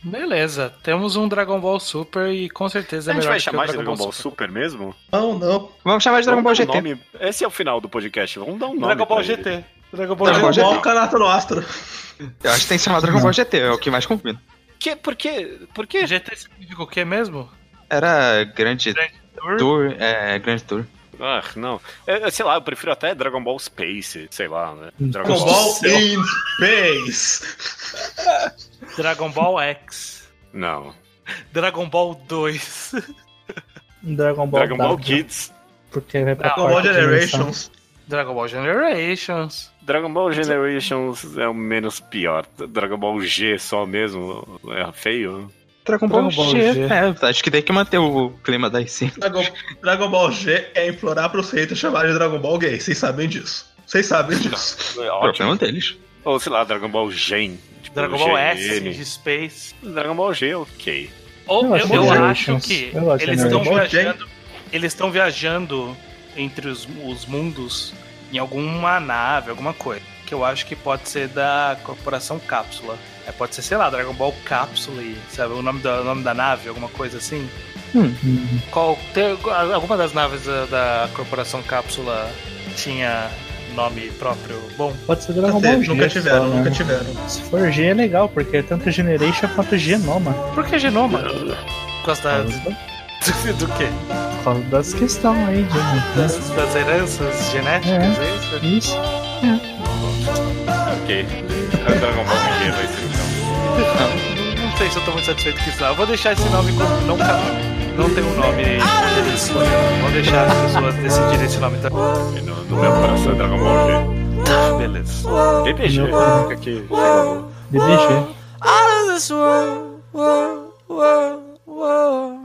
Beleza, temos um Dragon Ball Super e com certeza A é gente melhor vai chamar de Dragon Ball Super. Super mesmo? Não, não. Vamos chamar de Dragon Ball Vamos um GT. nome- Esse é o final do podcast. Vamos dar um nome. Dragon Ball pra ele. Dragon Ball Dragon Ball Ball no Astra. Eu acho que tem que chamar Dragon Ball GT, é o que mais combina. Que, por quê? Por quê? GT significa o que mesmo? Era grande Tour? tour, é, grande tour. Ah, não. É, é, sei lá, eu prefiro até Dragon Ball Space, sei lá, né? Dragon Ball Céu. in Space. Dragon Ball X. Não. Dragon Ball 2. Dragon Ball, Dragon Ball Kids. Porque vai pra Dragon Ball. Generations. Dragon Ball Generations. Dragon Ball Generations é o menos pior. Dragon Ball G só mesmo é feio. Dragon Ball, Dragon Ball G. G. É, acho que tem que manter o clima das cinco. Dragon, Dragon Ball G é implorar pros haters chamarem de Dragon Ball gay. Vocês sabem disso. Vocês sabem disso. É Problema deles. Ou sei lá, Dragon Ball Gen. Tipo, Dragon Ball S de Space. Dragon Ball G, ok. Ou Eu eu, acho eu Generations. acho que Eu eles estão viajando. Eles estão viajando entre os, os mundos em alguma nave, alguma coisa. Que eu acho que pode ser da Corporação Cápsula. É, pode ser, sei lá, Dragon Ball Cápsula, e, sabe? O nome da, o nome da nave, alguma coisa assim. Hum, Qual, tem, alguma das naves da, da Corporação Cápsula tinha nome próprio bom? Pode ser Dragon Nunca Ball G. nunca tiveram, só, nunca né? tiveram. Se for G é legal, porque é tanto Generation quanto Genoma. Por que genoma? Por causa da, Por causa, da- do quê? Causa das questões aí, de, Das, das heranças genéticas, é isso? Isso. Ok. Dragon Ball G vai ser então. Não sei se eu tô muito satisfeito com isso. Não. Eu vou deixar esse nome como não canônico. Não tem um nome. Vou deixar as pessoas decidirem esse nome também. E No, no meu coração é Dragon Ball G. Beleza. DBG, fica aqui. DDG. out of this world, world, world, world.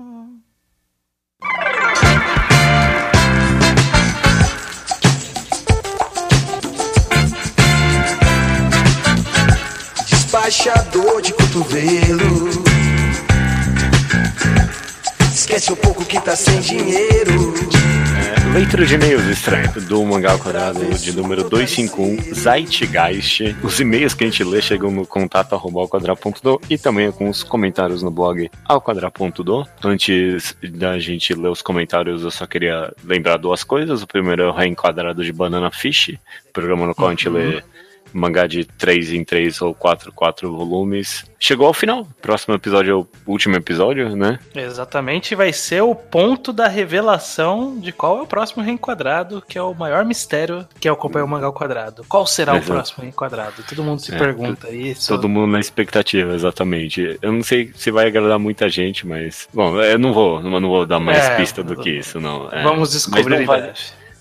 Despachador de cotovelo. Esquece um pouco que tá sem dinheiro. É, leitura de e-mails estranho do Mangá ao Quadrado de número 251, Zeitgeist. Os e-mails que a gente lê chegam no contato arroba ao quadrado.do e também com os comentários no blog ao quadrado.do. Antes da gente ler os comentários, eu só queria lembrar duas coisas. O primeiro é o Reenquadrado de Banana Fish, programa no qual a gente lê mangá de 3 em 3 ou 4 4 volumes. Chegou ao final. Próximo episódio é o último episódio, né? Exatamente, vai ser o ponto da revelação de qual é o próximo reenquadrado, que é o maior mistério que acompanha o mangá ao quadrado. Qual será Exato. o próximo reenquadrado? Todo mundo se É, pergunta isso. Todo mundo na expectativa, exatamente. Eu não sei se vai agradar muita gente, mas. Bom, eu não vou, não não vou dar mais É, pista do que isso, não. É, Vamos mas descobrir não em vale-.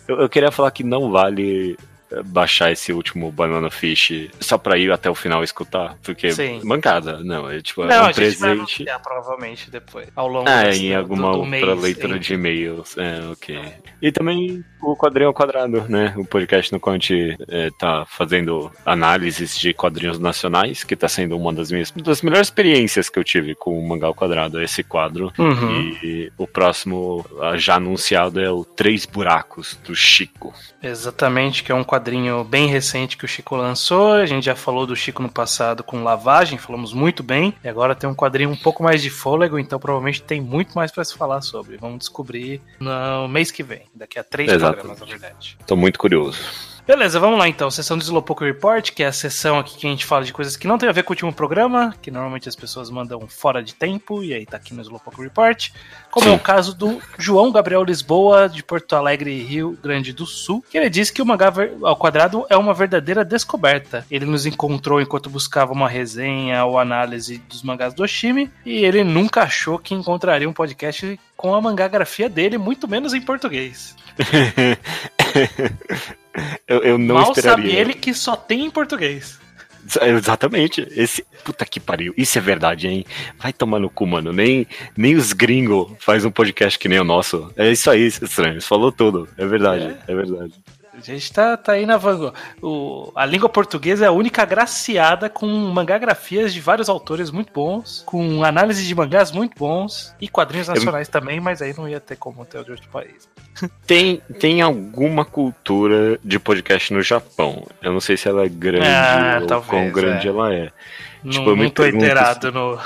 Eu, eu queria falar que não vale baixar esse último Banana Fish só pra ir até o final escutar, porque Sim. mancada, não, é tipo, Não, é um a vai presente. anunciar provavelmente depois, ao longo Ah, desse- em alguma do, do outra mês, leitura hein? de e-mails. É, ok. E também o Quadrinho ao Quadrado, né? O podcast no qual a gente é, tá fazendo análises de quadrinhos nacionais, que tá sendo uma das minhas das melhores experiências que eu tive com o Mangá ao Quadrado, esse quadro. Uhum. E o próximo já anunciado é o Três Buracos, do Chico. Exatamente, que é um quadrinho bem recente que o Chico lançou. A gente já falou do Chico no passado com Lavagem, falamos muito bem. E agora tem um quadrinho um pouco mais de fôlego, então provavelmente tem muito mais pra se falar sobre. Vamos descobrir no mês que vem, daqui a três Exato. programas, na verdade. Tô muito curioso. Beleza, vamos lá então. Sessão do Slowpoke Report, que é a sessão aqui que a gente fala de coisas que não tem a ver com o último programa, que normalmente as pessoas mandam fora de tempo, e aí tá aqui no Slowpoke Report. Como é Sim. o caso do João Gabriel Lisboa, de Porto Alegre, Rio Grande do Sul, que ele diz que o mangá ao quadrado é uma verdadeira descoberta. Ele nos encontrou enquanto buscava uma resenha ou análise dos mangás do Oshimi, e ele nunca achou que encontraria um podcast com a mangagrafia dele, muito menos em português. eu, eu não Mal esperaria. sabe ele que só tem em português. Exatamente. Esse. Puta que pariu. Isso é verdade, hein? Vai tomar no cu, mano. Nem, nem os gringos faz um podcast que nem o nosso. É isso aí, estranho. Você falou tudo. É verdade. É, verdade. A gente tá, tá aí na vanguarda. A língua portuguesa é a única agraciada com mangagrafias de vários autores muito bons, com análise de mangás muito bons e quadrinhos nacionais também, mas aí não ia ter como ter o de outro país. Tem, tem alguma cultura de podcast no Japão. Eu não sei se ela é grande Ah, ou talvez, quão grande é. ela é. Não, Tipo, eu não tô inteirado no.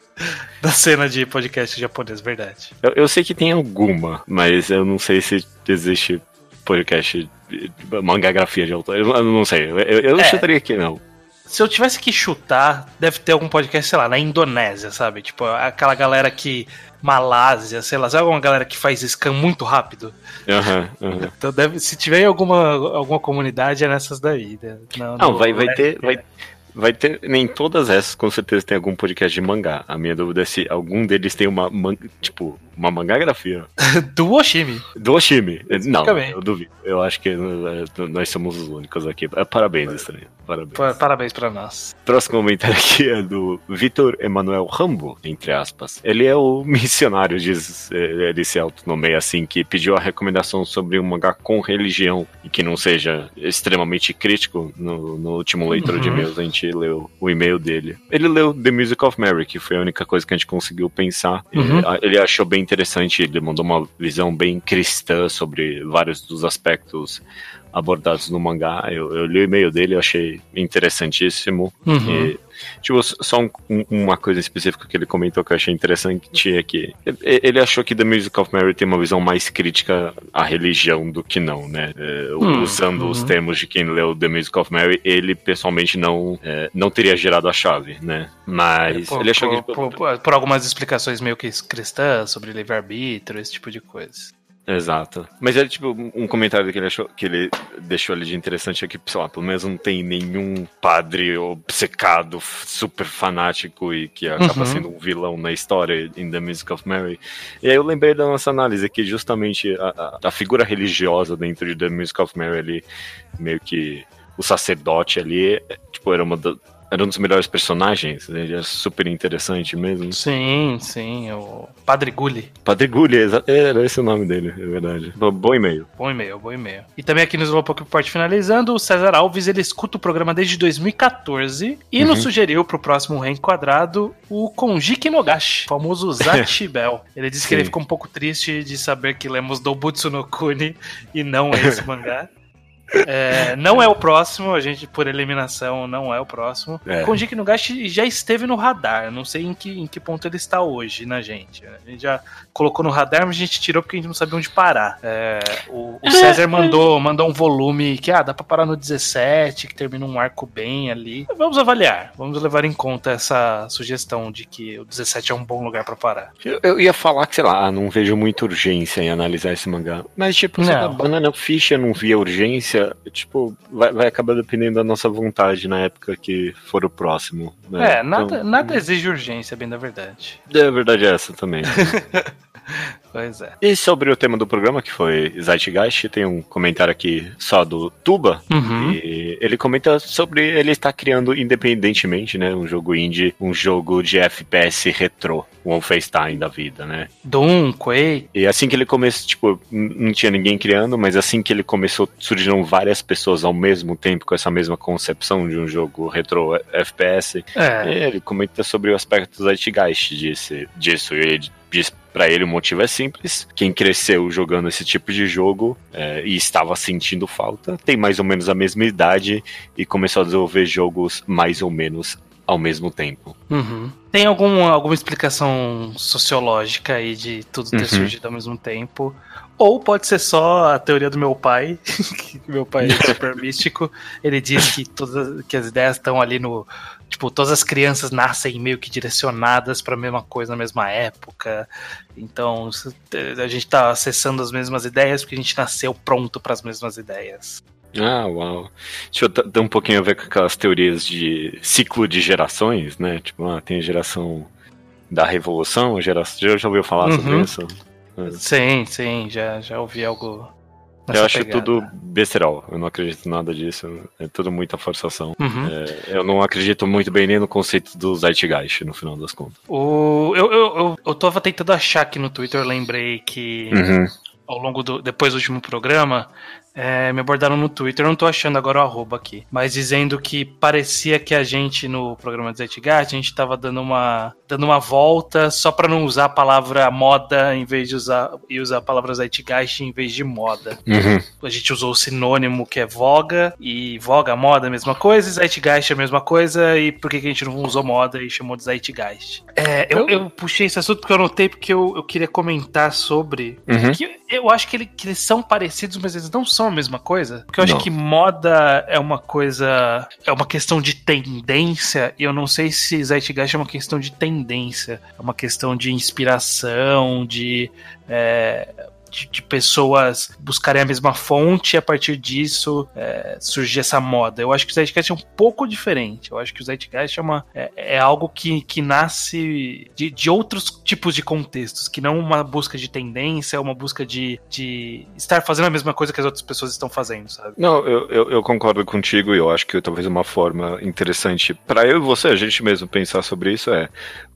da cena de podcast japonês, verdade. Eu, eu sei que tem alguma, mas eu não sei se existe podcast mangagrafia de autor. Eu, não sei. Eu, eu, eu É. chutaria que não. Se eu tivesse que chutar, deve ter algum podcast, sei lá, na Indonésia, sabe? Tipo, aquela galera que. Malásia, sei lá, sabe alguma galera que faz scan muito rápido? Aham, aham. Então deve, se tiver em alguma, alguma comunidade, é nessas daí. né? Não, Não, no- vai, vai ter. é. Vai, vai ter. Nem todas essas, com certeza, tem algum podcast de mangá. A minha dúvida é se algum deles tem uma. Tipo, uma mangagrafia. Do Oshimi. Do Oshimi. Não, bem. eu duvido. Eu acho que eh, nós somos os únicos aqui. Eh, Parabéns, estranho. Parabéns. Pa- Parabéns pra nós. Próximo comentário aqui é do Vitor Emanuel Rambo, entre aspas. Ele é o missionário, diz, eh, ele se autonomeia assim, que pediu a recomendação sobre um mangá com religião e que não seja extremamente crítico. No, no último leitura de Uhum. e-mails, a gente leu o e-mail dele. Ele leu The Music of Mary, que foi a única coisa que a gente conseguiu pensar. Uhum. Ele achou bem interessante, ele mandou uma visão bem cristã sobre vários dos aspectos abordados no mangá. Eu, eu li o e-mail dele, eu achei interessantíssimo. Uhum. E, tipo, só um- um- uma coisa específica que ele comentou que eu achei interessante é que ele achou que The Music of Mary tem uma visão mais crítica à religião do que não, né? É, Hum, usando os uhum. termos de quem leu The Music of Mary, ele pessoalmente não, é, não teria gerado a chave, né? Mas por, ele achou por, que. por- por- por algumas explicações meio que cristãs sobre livre-arbítrio, esse tipo de coisa. Exato. Mas é tipo um comentário que ele achou que ele deixou ali de interessante é que, sei lá, pelo menos não tem nenhum padre obcecado, super fanático e que acaba Uhum. sendo um vilão na história em The Music of Mary. E aí eu lembrei da nossa análise que justamente a, a, a figura religiosa dentro de The Music of Mary ali, meio que o sacerdote ali, tipo, era uma da- era um dos melhores personagens, ele é super interessante mesmo. Sim, sim, o Padre Gulli. Padre Gulli, era esse o nome dele, é verdade. Bo- Bom e-mail. Bom e-mail, bom e-mail. E também aqui no Slowpoke Report finalizando, o César Alves, ele escuta o programa desde 2014 e Uhum. nos sugeriu pro próximo reenquadrado o Konjiki Nogashi, o famoso Zachi Bell. Ele disse que Sim. ele ficou um pouco triste de saber que lemos Dobutsu no Kuni e não esse mangá. É, não é o próximo, a gente, por eliminação, não é o próximo. É. Konjiki Nugashi já esteve no radar, não sei em que, em que ponto ele está hoje na gente. A gente já colocou no radar, mas a gente tirou porque a gente não sabia onde parar. É, o, o César mandou, mandou um volume que, ah, dá pra parar no 17, que termina um arco bem ali. Vamos avaliar, vamos levar em conta essa sugestão de que o 17 é um bom lugar pra parar. Eu, eu ia falar que, sei lá, não vejo muita urgência em analisar esse mangá. Mas, tipo, se Não. a Banana Fish eu não via urgência, tipo, vai, vai acabar dependendo da nossa vontade na época que for o próximo. né? É, nada, Então, nada exige urgência, bem da verdade. É verdade é essa também. Pois é. e sobre o tema do programa, que foi Zeitgeist, tem um comentário aqui só do Tuba. Uhum. E ele comenta sobre ele estar criando independentemente, né? Um jogo indie, um jogo de FPS retrô, um Wolfenstein da vida, né? Doom, Quake. E assim que ele começou, tipo, não tinha ninguém criando, mas assim que ele começou, surgiram várias pessoas ao mesmo tempo com essa mesma concepção de um jogo retrô FPS. É. E ele comenta sobre o aspecto Zeitgeist disse, disso. E ele diz pra ele o motivo é simples. Quem cresceu jogando esse tipo de jogo é, e estava sentindo falta, tem mais ou menos a mesma idade e começou a desenvolver jogos mais ou menos ao mesmo tempo. Uhum. Tem algum, alguma explicação sociológica aí de tudo ter Uhum. surgido ao mesmo tempo? Ou pode ser só a teoria do meu pai, que meu pai é super místico. Ele diz que, todas, que as ideias estão ali no. Tipo, todas as crianças nascem meio que direcionadas para a mesma coisa na mesma época. Então, a gente tá acessando as mesmas ideias porque a gente nasceu pronto para as mesmas ideias. Ah, uau. Deixa eu ter um pouquinho a ver com aquelas teorias de ciclo de gerações, né? Tipo, ah, tem a geração da revolução, geração. Já, já ouviu falar sobre Uhum. isso? Sim, sim, já, já ouvi algo. Eu acho pegada. tudo besterol. Eu não acredito em nada disso. É tudo muita forçação. Uhum. É, eu não acredito muito bem nem no conceito do Zeitgeist, no final das contas. O, eu, eu, eu, eu tava tentando achar aqui no Twitter, lembrei que Uhum. ao longo do. depois do último programa, é, me abordaram no Twitter, eu não tô achando agora o arroba aqui, mas dizendo que parecia que a gente no programa do Zeitgeist, a gente tava dando uma, dando uma volta só pra não usar a palavra moda em vez de usar e usar a palavra Zeitgeist em vez de moda. Uhum. A gente usou o sinônimo que é voga, e voga, moda, é a mesma coisa, e Zeitgeist é a mesma coisa, e por que, que a gente não usou moda e chamou de Zeitgeist? É, eu, eu puxei esse assunto porque eu anotei porque eu, eu queria comentar sobre. Uhum. Que eu acho que, ele- que eles são parecidos, mas eles não são a mesma coisa. Porque eu acho Não. que moda é uma coisa. É uma questão de tendência, e eu não sei se Zeitgeist é uma questão de tendência. É uma questão de inspiração, de. é, de, de pessoas buscarem a mesma fonte e a partir disso é, surgir essa moda. Eu acho que o Zeitgeist é um pouco diferente. Eu acho que o Zeitgeist é, uma, é, é algo que, que nasce de, de outros tipos de contextos, que não uma busca de tendência, uma busca de, de estar fazendo a mesma coisa que as outras pessoas estão fazendo, sabe? Não, eu, eu, eu concordo contigo e eu acho que talvez uma forma interessante para eu e você, a gente mesmo pensar sobre isso é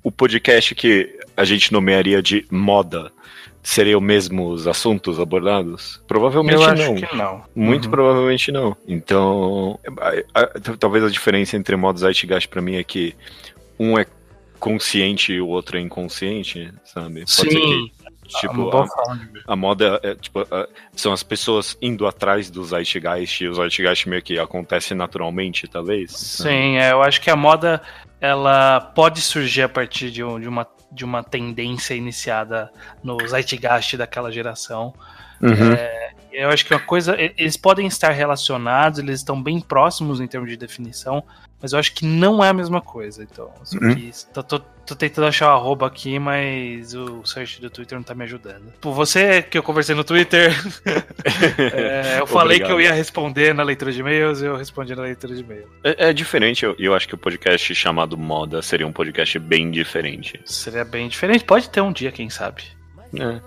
o podcast que a gente nomearia de moda. Seriam mesmo os assuntos abordados? Provavelmente eu acho não. que não. Muito Uhum. provavelmente não. Então, a- a- talvez a diferença entre modo Zeitgeist pra mim é que um é consciente e o outro é inconsciente, sabe? Pode ser que, Sim, tipo, boa a, a moda é, tipo, a- são as pessoas indo atrás do Zeitgeist e o Zeitgeist meio que acontece naturalmente, talvez. Sim, é, eu acho que a moda ela pode surgir a partir de, um- de uma, de uma tendência iniciada no Zeitgeist daquela geração. Uhum. Eu acho que uma coisa. Eles podem estar relacionados, eles estão bem próximos em termos de definição, mas eu acho que não é a mesma coisa. Então, só Uhum. que tô, tô- tô tentando achar o arroba aqui, mas o search do Twitter não tá me ajudando. Por você que eu conversei no Twitter, é, eu falei Obrigado. que eu ia responder na leitura de e-mails e eu respondi na leitura de e-mail. É, é diferente, eu, eu acho que o podcast chamado Moda seria um podcast bem diferente. Seria bem diferente. Pode ter um dia, quem sabe. É.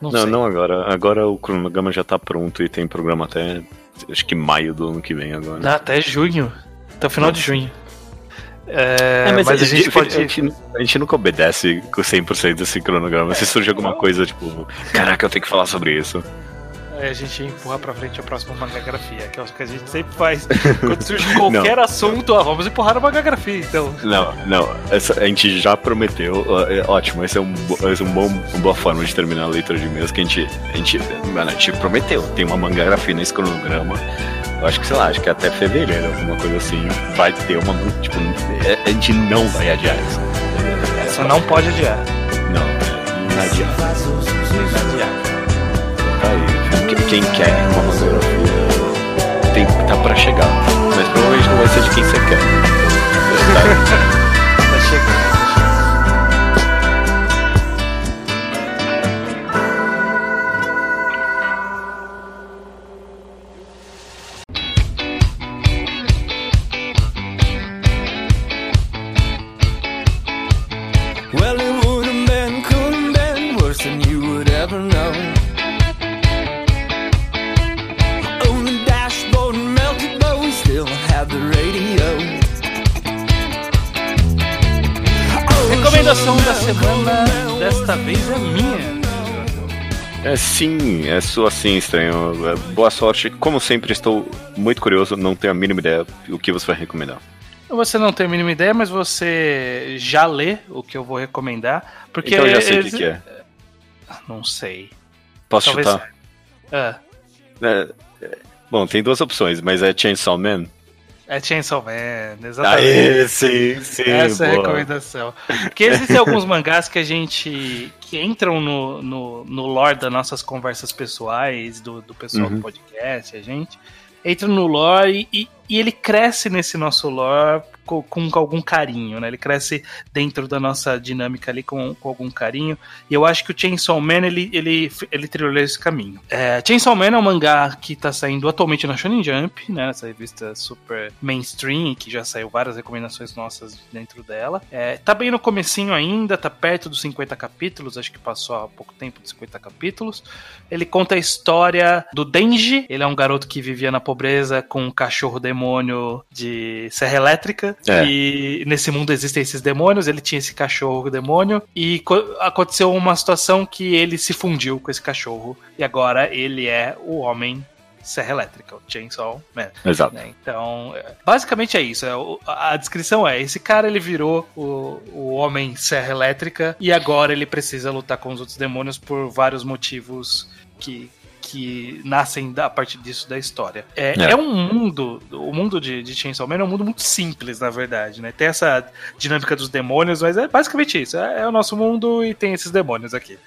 Não, Não, sei. não agora. Agora o cronograma já tá pronto e tem programa até acho que maio do ano que vem agora. Até junho. Até o final de junho. É, É, mas, a gente pode. a, gente, a gente nunca obedece com 100% desse cronograma. Se surge alguma coisa, tipo, caraca, eu tenho que falar sobre isso. Aí a gente empurra pra frente a próxima mangagrafia, que é o que a gente sempre faz. Quando surge qualquer assunto, ó, vamos empurrar a mangagrafia, então. Não, não, essa, a gente já prometeu, é ótimo, esse é, um, esse é um bom, uma boa forma de terminar a leitura de e-mails que a gente, a gente, mano, a gente prometeu, tem uma mangagrafia nesse cronograma, eu acho que, sei lá, acho que até fevereiro, alguma coisa assim, vai ter uma, tipo, é- a gente não vai adiar isso. Essa não pode adiar. Não, é inadiável. Tá quem- quer uma mangagrafia tem, tá pra chegar, mas provavelmente não vai ser de quem você quer. Tá? Sim, é sua sim, estranho. É, Boa sorte. Como sempre, estou muito curioso, não tenho a mínima ideia o que você vai recomendar. Você não tem a mínima ideia, mas você já lê o que eu vou recomendar. Porque então eu já sei o que, eles- que é. Não sei. Posso Talvez- chutar? Ah, É, é, bom, tem duas opções, mas é Chainsaw Man. É Chainsaw Man, exatamente. Aê, sim, sim. Essa é a boa. recomendação. Porque existem alguns mangás que a gente. que entram no, no, no lore das nossas conversas pessoais, do, do pessoal Uhum. do podcast, a gente. Entra no lore e, e ele cresce nesse nosso lore com, com algum carinho, né? Ele cresce dentro da nossa dinâmica ali com, com algum carinho. E eu acho que o Chainsaw Man, ele, ele, ele trilhou esse caminho. É, Chainsaw Man é um mangá que tá saindo atualmente na Shonen Jump, né? Essa revista super mainstream, que já saiu várias recomendações nossas dentro dela. É, tá bem no comecinho ainda, tá perto dos 50 capítulos, acho que passou há pouco tempo dos 50 capítulos. Ele conta a história do Denji, ele é um garoto que vivia na pobreza com um cachorro demônio de serra elétrica. É. E nesse mundo existem esses demônios, ele tinha esse cachorro demônio. E co- aconteceu uma situação que ele se fundiu com esse cachorro. E agora ele é o homem serra elétrica, o Chainsaw Man. Exato. né? Então, é, basicamente é isso. é, a descrição é: esse cara ele virou o, o homem serra elétrica e agora ele precisa lutar com os outros demônios por vários motivos que que nascem da- a partir disso da história. É, É. é um mundo, o mundo de, de Chainsaw Man é um mundo muito simples, na verdade, né? Tem essa dinâmica dos demônios, mas é basicamente isso. É, é o nosso mundo e tem esses demônios aqui.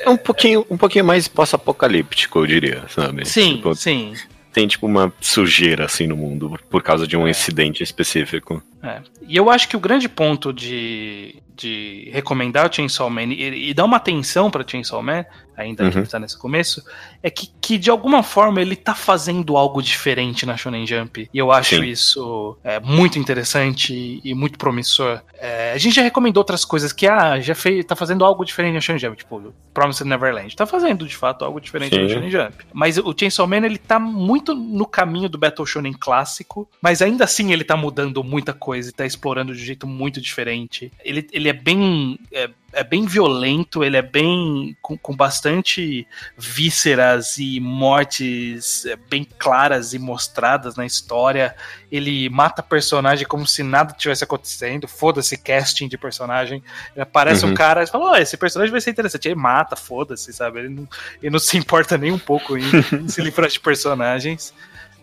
É um pouquinho, um pouquinho mais pós-apocalíptico, eu diria, sabe? Sim, Tipo, sim. tem tipo uma sujeira assim no mundo por causa de um incidente específico. É. E eu acho que o grande ponto de, de recomendar o Chainsaw Man e, e dar uma atenção para Chainsaw Man, ainda que Uhum. está nesse começo, é que, que de alguma forma ele tá fazendo algo diferente na Shonen Jump. E eu acho Sim. isso é, muito interessante e, e muito promissor. É, a gente já recomendou outras coisas que, ah, já fez, tá fazendo algo diferente na Shonen Jump, tipo Promised Neverland. Tá fazendo, de fato, algo diferente na Sim. Shonen Jump. Mas o Chainsaw Man, ele tá muito no caminho do Battle Shonen clássico, mas ainda assim ele tá mudando muita coisa e tá explorando de um jeito muito diferente. Ele, ele é bem. É, é bem violento, ele é bem. com, com bastante vísceras e mortes é, bem claras e mostradas na história. Ele mata personagem como se nada tivesse acontecendo. Foda-se casting de personagem. Ele aparece Uhum. um cara e fala: Ó, esse personagem vai ser interessante. Ele mata, foda-se, sabe? Ele não, ele não se importa nem um pouco em se livrar de personagens.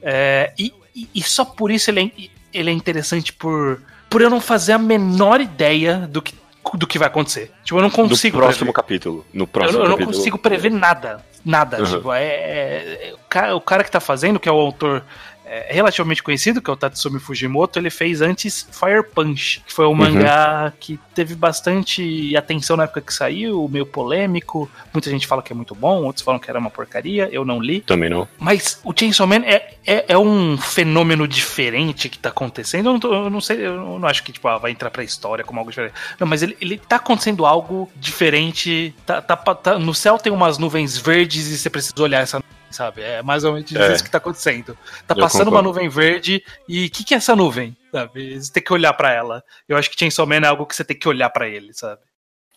É, e, e- e só por isso ele é, ele é interessante por, por eu não fazer a menor ideia do que, do que vai acontecer. Tipo, eu não No consigo. próximo prever. capítulo. No Eu, próximo não- eu não capítulo. consigo prever nada. Nada. Uhum. Tipo, é, é- é- o, cara, o cara que tá fazendo, que é o autor é, relativamente conhecido, que é o Tatsumi Fujimoto, ele fez antes Fire Punch, que foi um mangá que teve bastante atenção na época que saiu, meio polêmico. Muita gente fala que é muito bom, outros falam que era uma porcaria. Eu não li. Também não. Mas o Chainsaw Man é, é, é um fenômeno diferente que tá acontecendo. Eu não, tô- eu não sei, eu não acho que tipo, ah, vai entrar pra história como algo diferente. Não, mas ele, ele tá acontecendo algo diferente. Tá, tá, tá- no céu tem umas nuvens verdes e você precisa olhar essa nuvem, sabe? É mais ou menos É. isso que tá acontecendo. Tá Eu passando uma concordo. nuvem verde e o que, que é essa nuvem? Sabe? Você tem que olhar pra ela. Eu acho que Chainsaw Man é algo que você tem que olhar pra ele, sabe?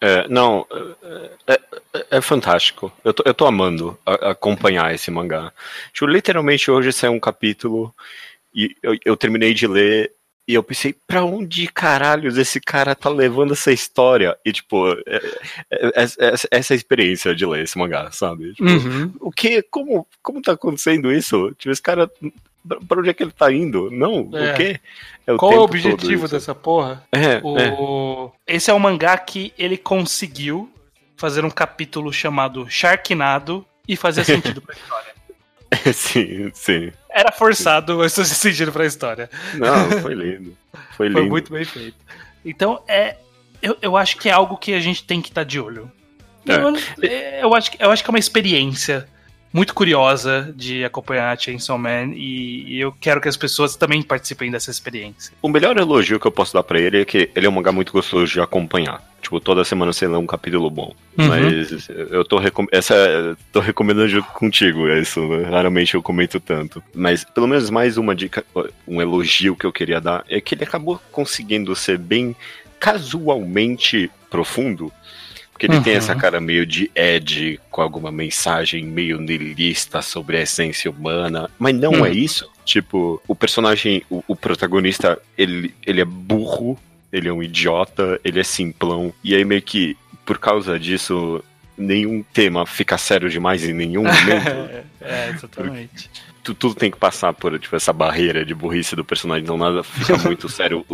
É, não, é, é- é fantástico. Eu tô, eu tô amando a- acompanhar esse mangá. Tipo, literalmente hoje saiu um capítulo e eu, eu terminei de ler e eu pensei, pra onde caralhos esse cara tá levando essa história? E, tipo, é- é- é- é- essa é a experiência de ler esse mangá, sabe? Tipo, Uhum. o que? Como, como tá acontecendo isso? Tipo, esse cara, pra- onde é que ele tá indo? Não, É. o quê? É o Qual é o objetivo dessa porra? É, é. O... Esse é um mangá que ele conseguiu fazer um capítulo chamado Sharknado e fazer sentido pra história. sim, sim. Era forçado, mas fazia sentido pra história. Não, foi lindo. Foi lindo. Foi muito bem feito. Então, é. Eu, eu acho que é algo que a gente tem que estar de olho. É. Eu, eu acho, eu acho que é uma experiência muito curiosa de acompanhar Chainsaw Man e, e eu quero que as pessoas também participem dessa experiência. O melhor elogio que eu posso dar pra ele é que ele é um mangá muito gostoso de acompanhar. Tipo, toda semana você lê um capítulo bom. Uhum. Mas eu tô, recom essa, tô recomendando contigo isso. né? Raramente eu comento tanto. Mas pelo menos mais uma dica, um elogio que eu queria dar é que ele acabou conseguindo ser bem casualmente profundo. Porque ele tem Uhum. essa cara meio de Ed, com alguma mensagem meio niilista sobre a essência humana. Mas não Hum. é isso. Tipo, o personagem, o, o protagonista, ele, ele é burro, ele é um idiota, ele é simplão. E aí meio que, por causa disso, nenhum tema fica sério demais em nenhum momento. é, exatamente. tu- tudo tem que passar por tipo, essa barreira de burrice do personagem, não nada fica muito sério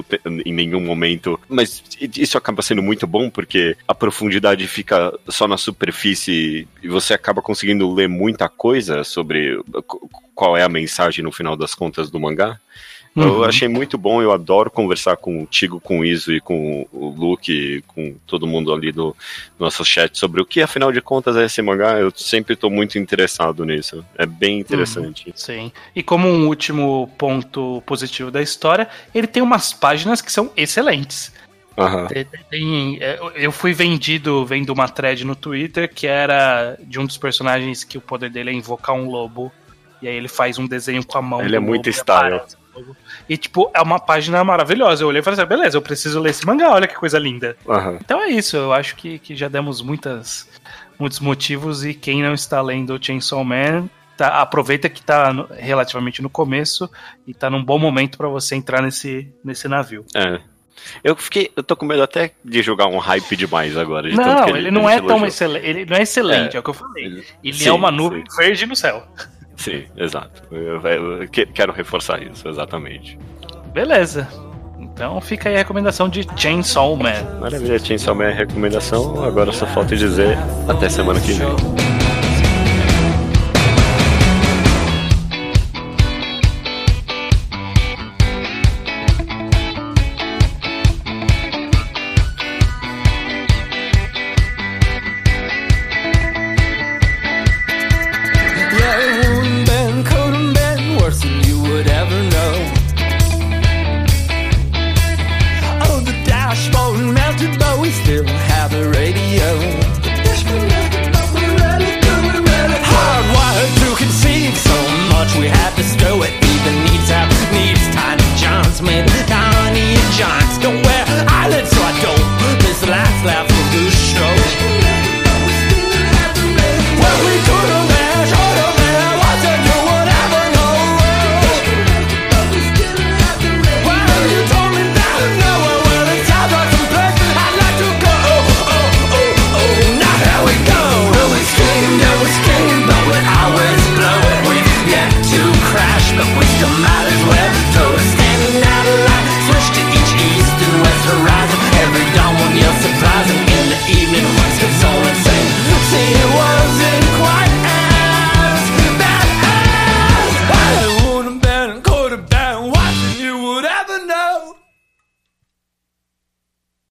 em nenhum momento. Mas isso acaba sendo muito bom porque a profundidade fica só na superfície e você acaba conseguindo ler muita coisa sobre qu- qual é a mensagem no final das contas do mangá. Eu Uhum. achei muito bom, eu adoro conversar contigo, com o Iso e com o Luke, com todo mundo ali do nosso chat sobre o que, afinal de contas, é esse mangá. Eu sempre tô muito interessado nisso. É bem interessante. Sim. E como um último ponto positivo da história, ele tem umas páginas que são excelentes. Aham. Tem- tem- é, eu fui vendido vendo uma thread no Twitter que era de um dos personagens que o poder dele é invocar um lobo. E aí ele faz um desenho com a mão. Ele é muito style. aparece o lobo. E tipo, é uma página maravilhosa. Eu olhei e falei assim, beleza, eu preciso ler esse mangá, olha que coisa linda. Aham. Então é isso, eu acho que, que já demos muitas, muitos motivos e quem não está lendo Chainsaw Man, tá, aproveita que está relativamente no começo e tá num bom momento para você entrar nesse, nesse navio. É. Eu fiquei. Eu tô com medo até de jogar um hype demais agora. De Não, que ele, não é tão excelente, ele não é excelente, é, É. o que eu falei. Ele- Ele Sim, é uma nuvem sim. verde no céu. Sim, exato. Eu, eu que- quero reforçar isso, exatamente. Beleza. Então fica aí a recomendação de Chainsaw Man. Maravilha, tinha só minha recomendação. Agora só falta dizer até semana que vem.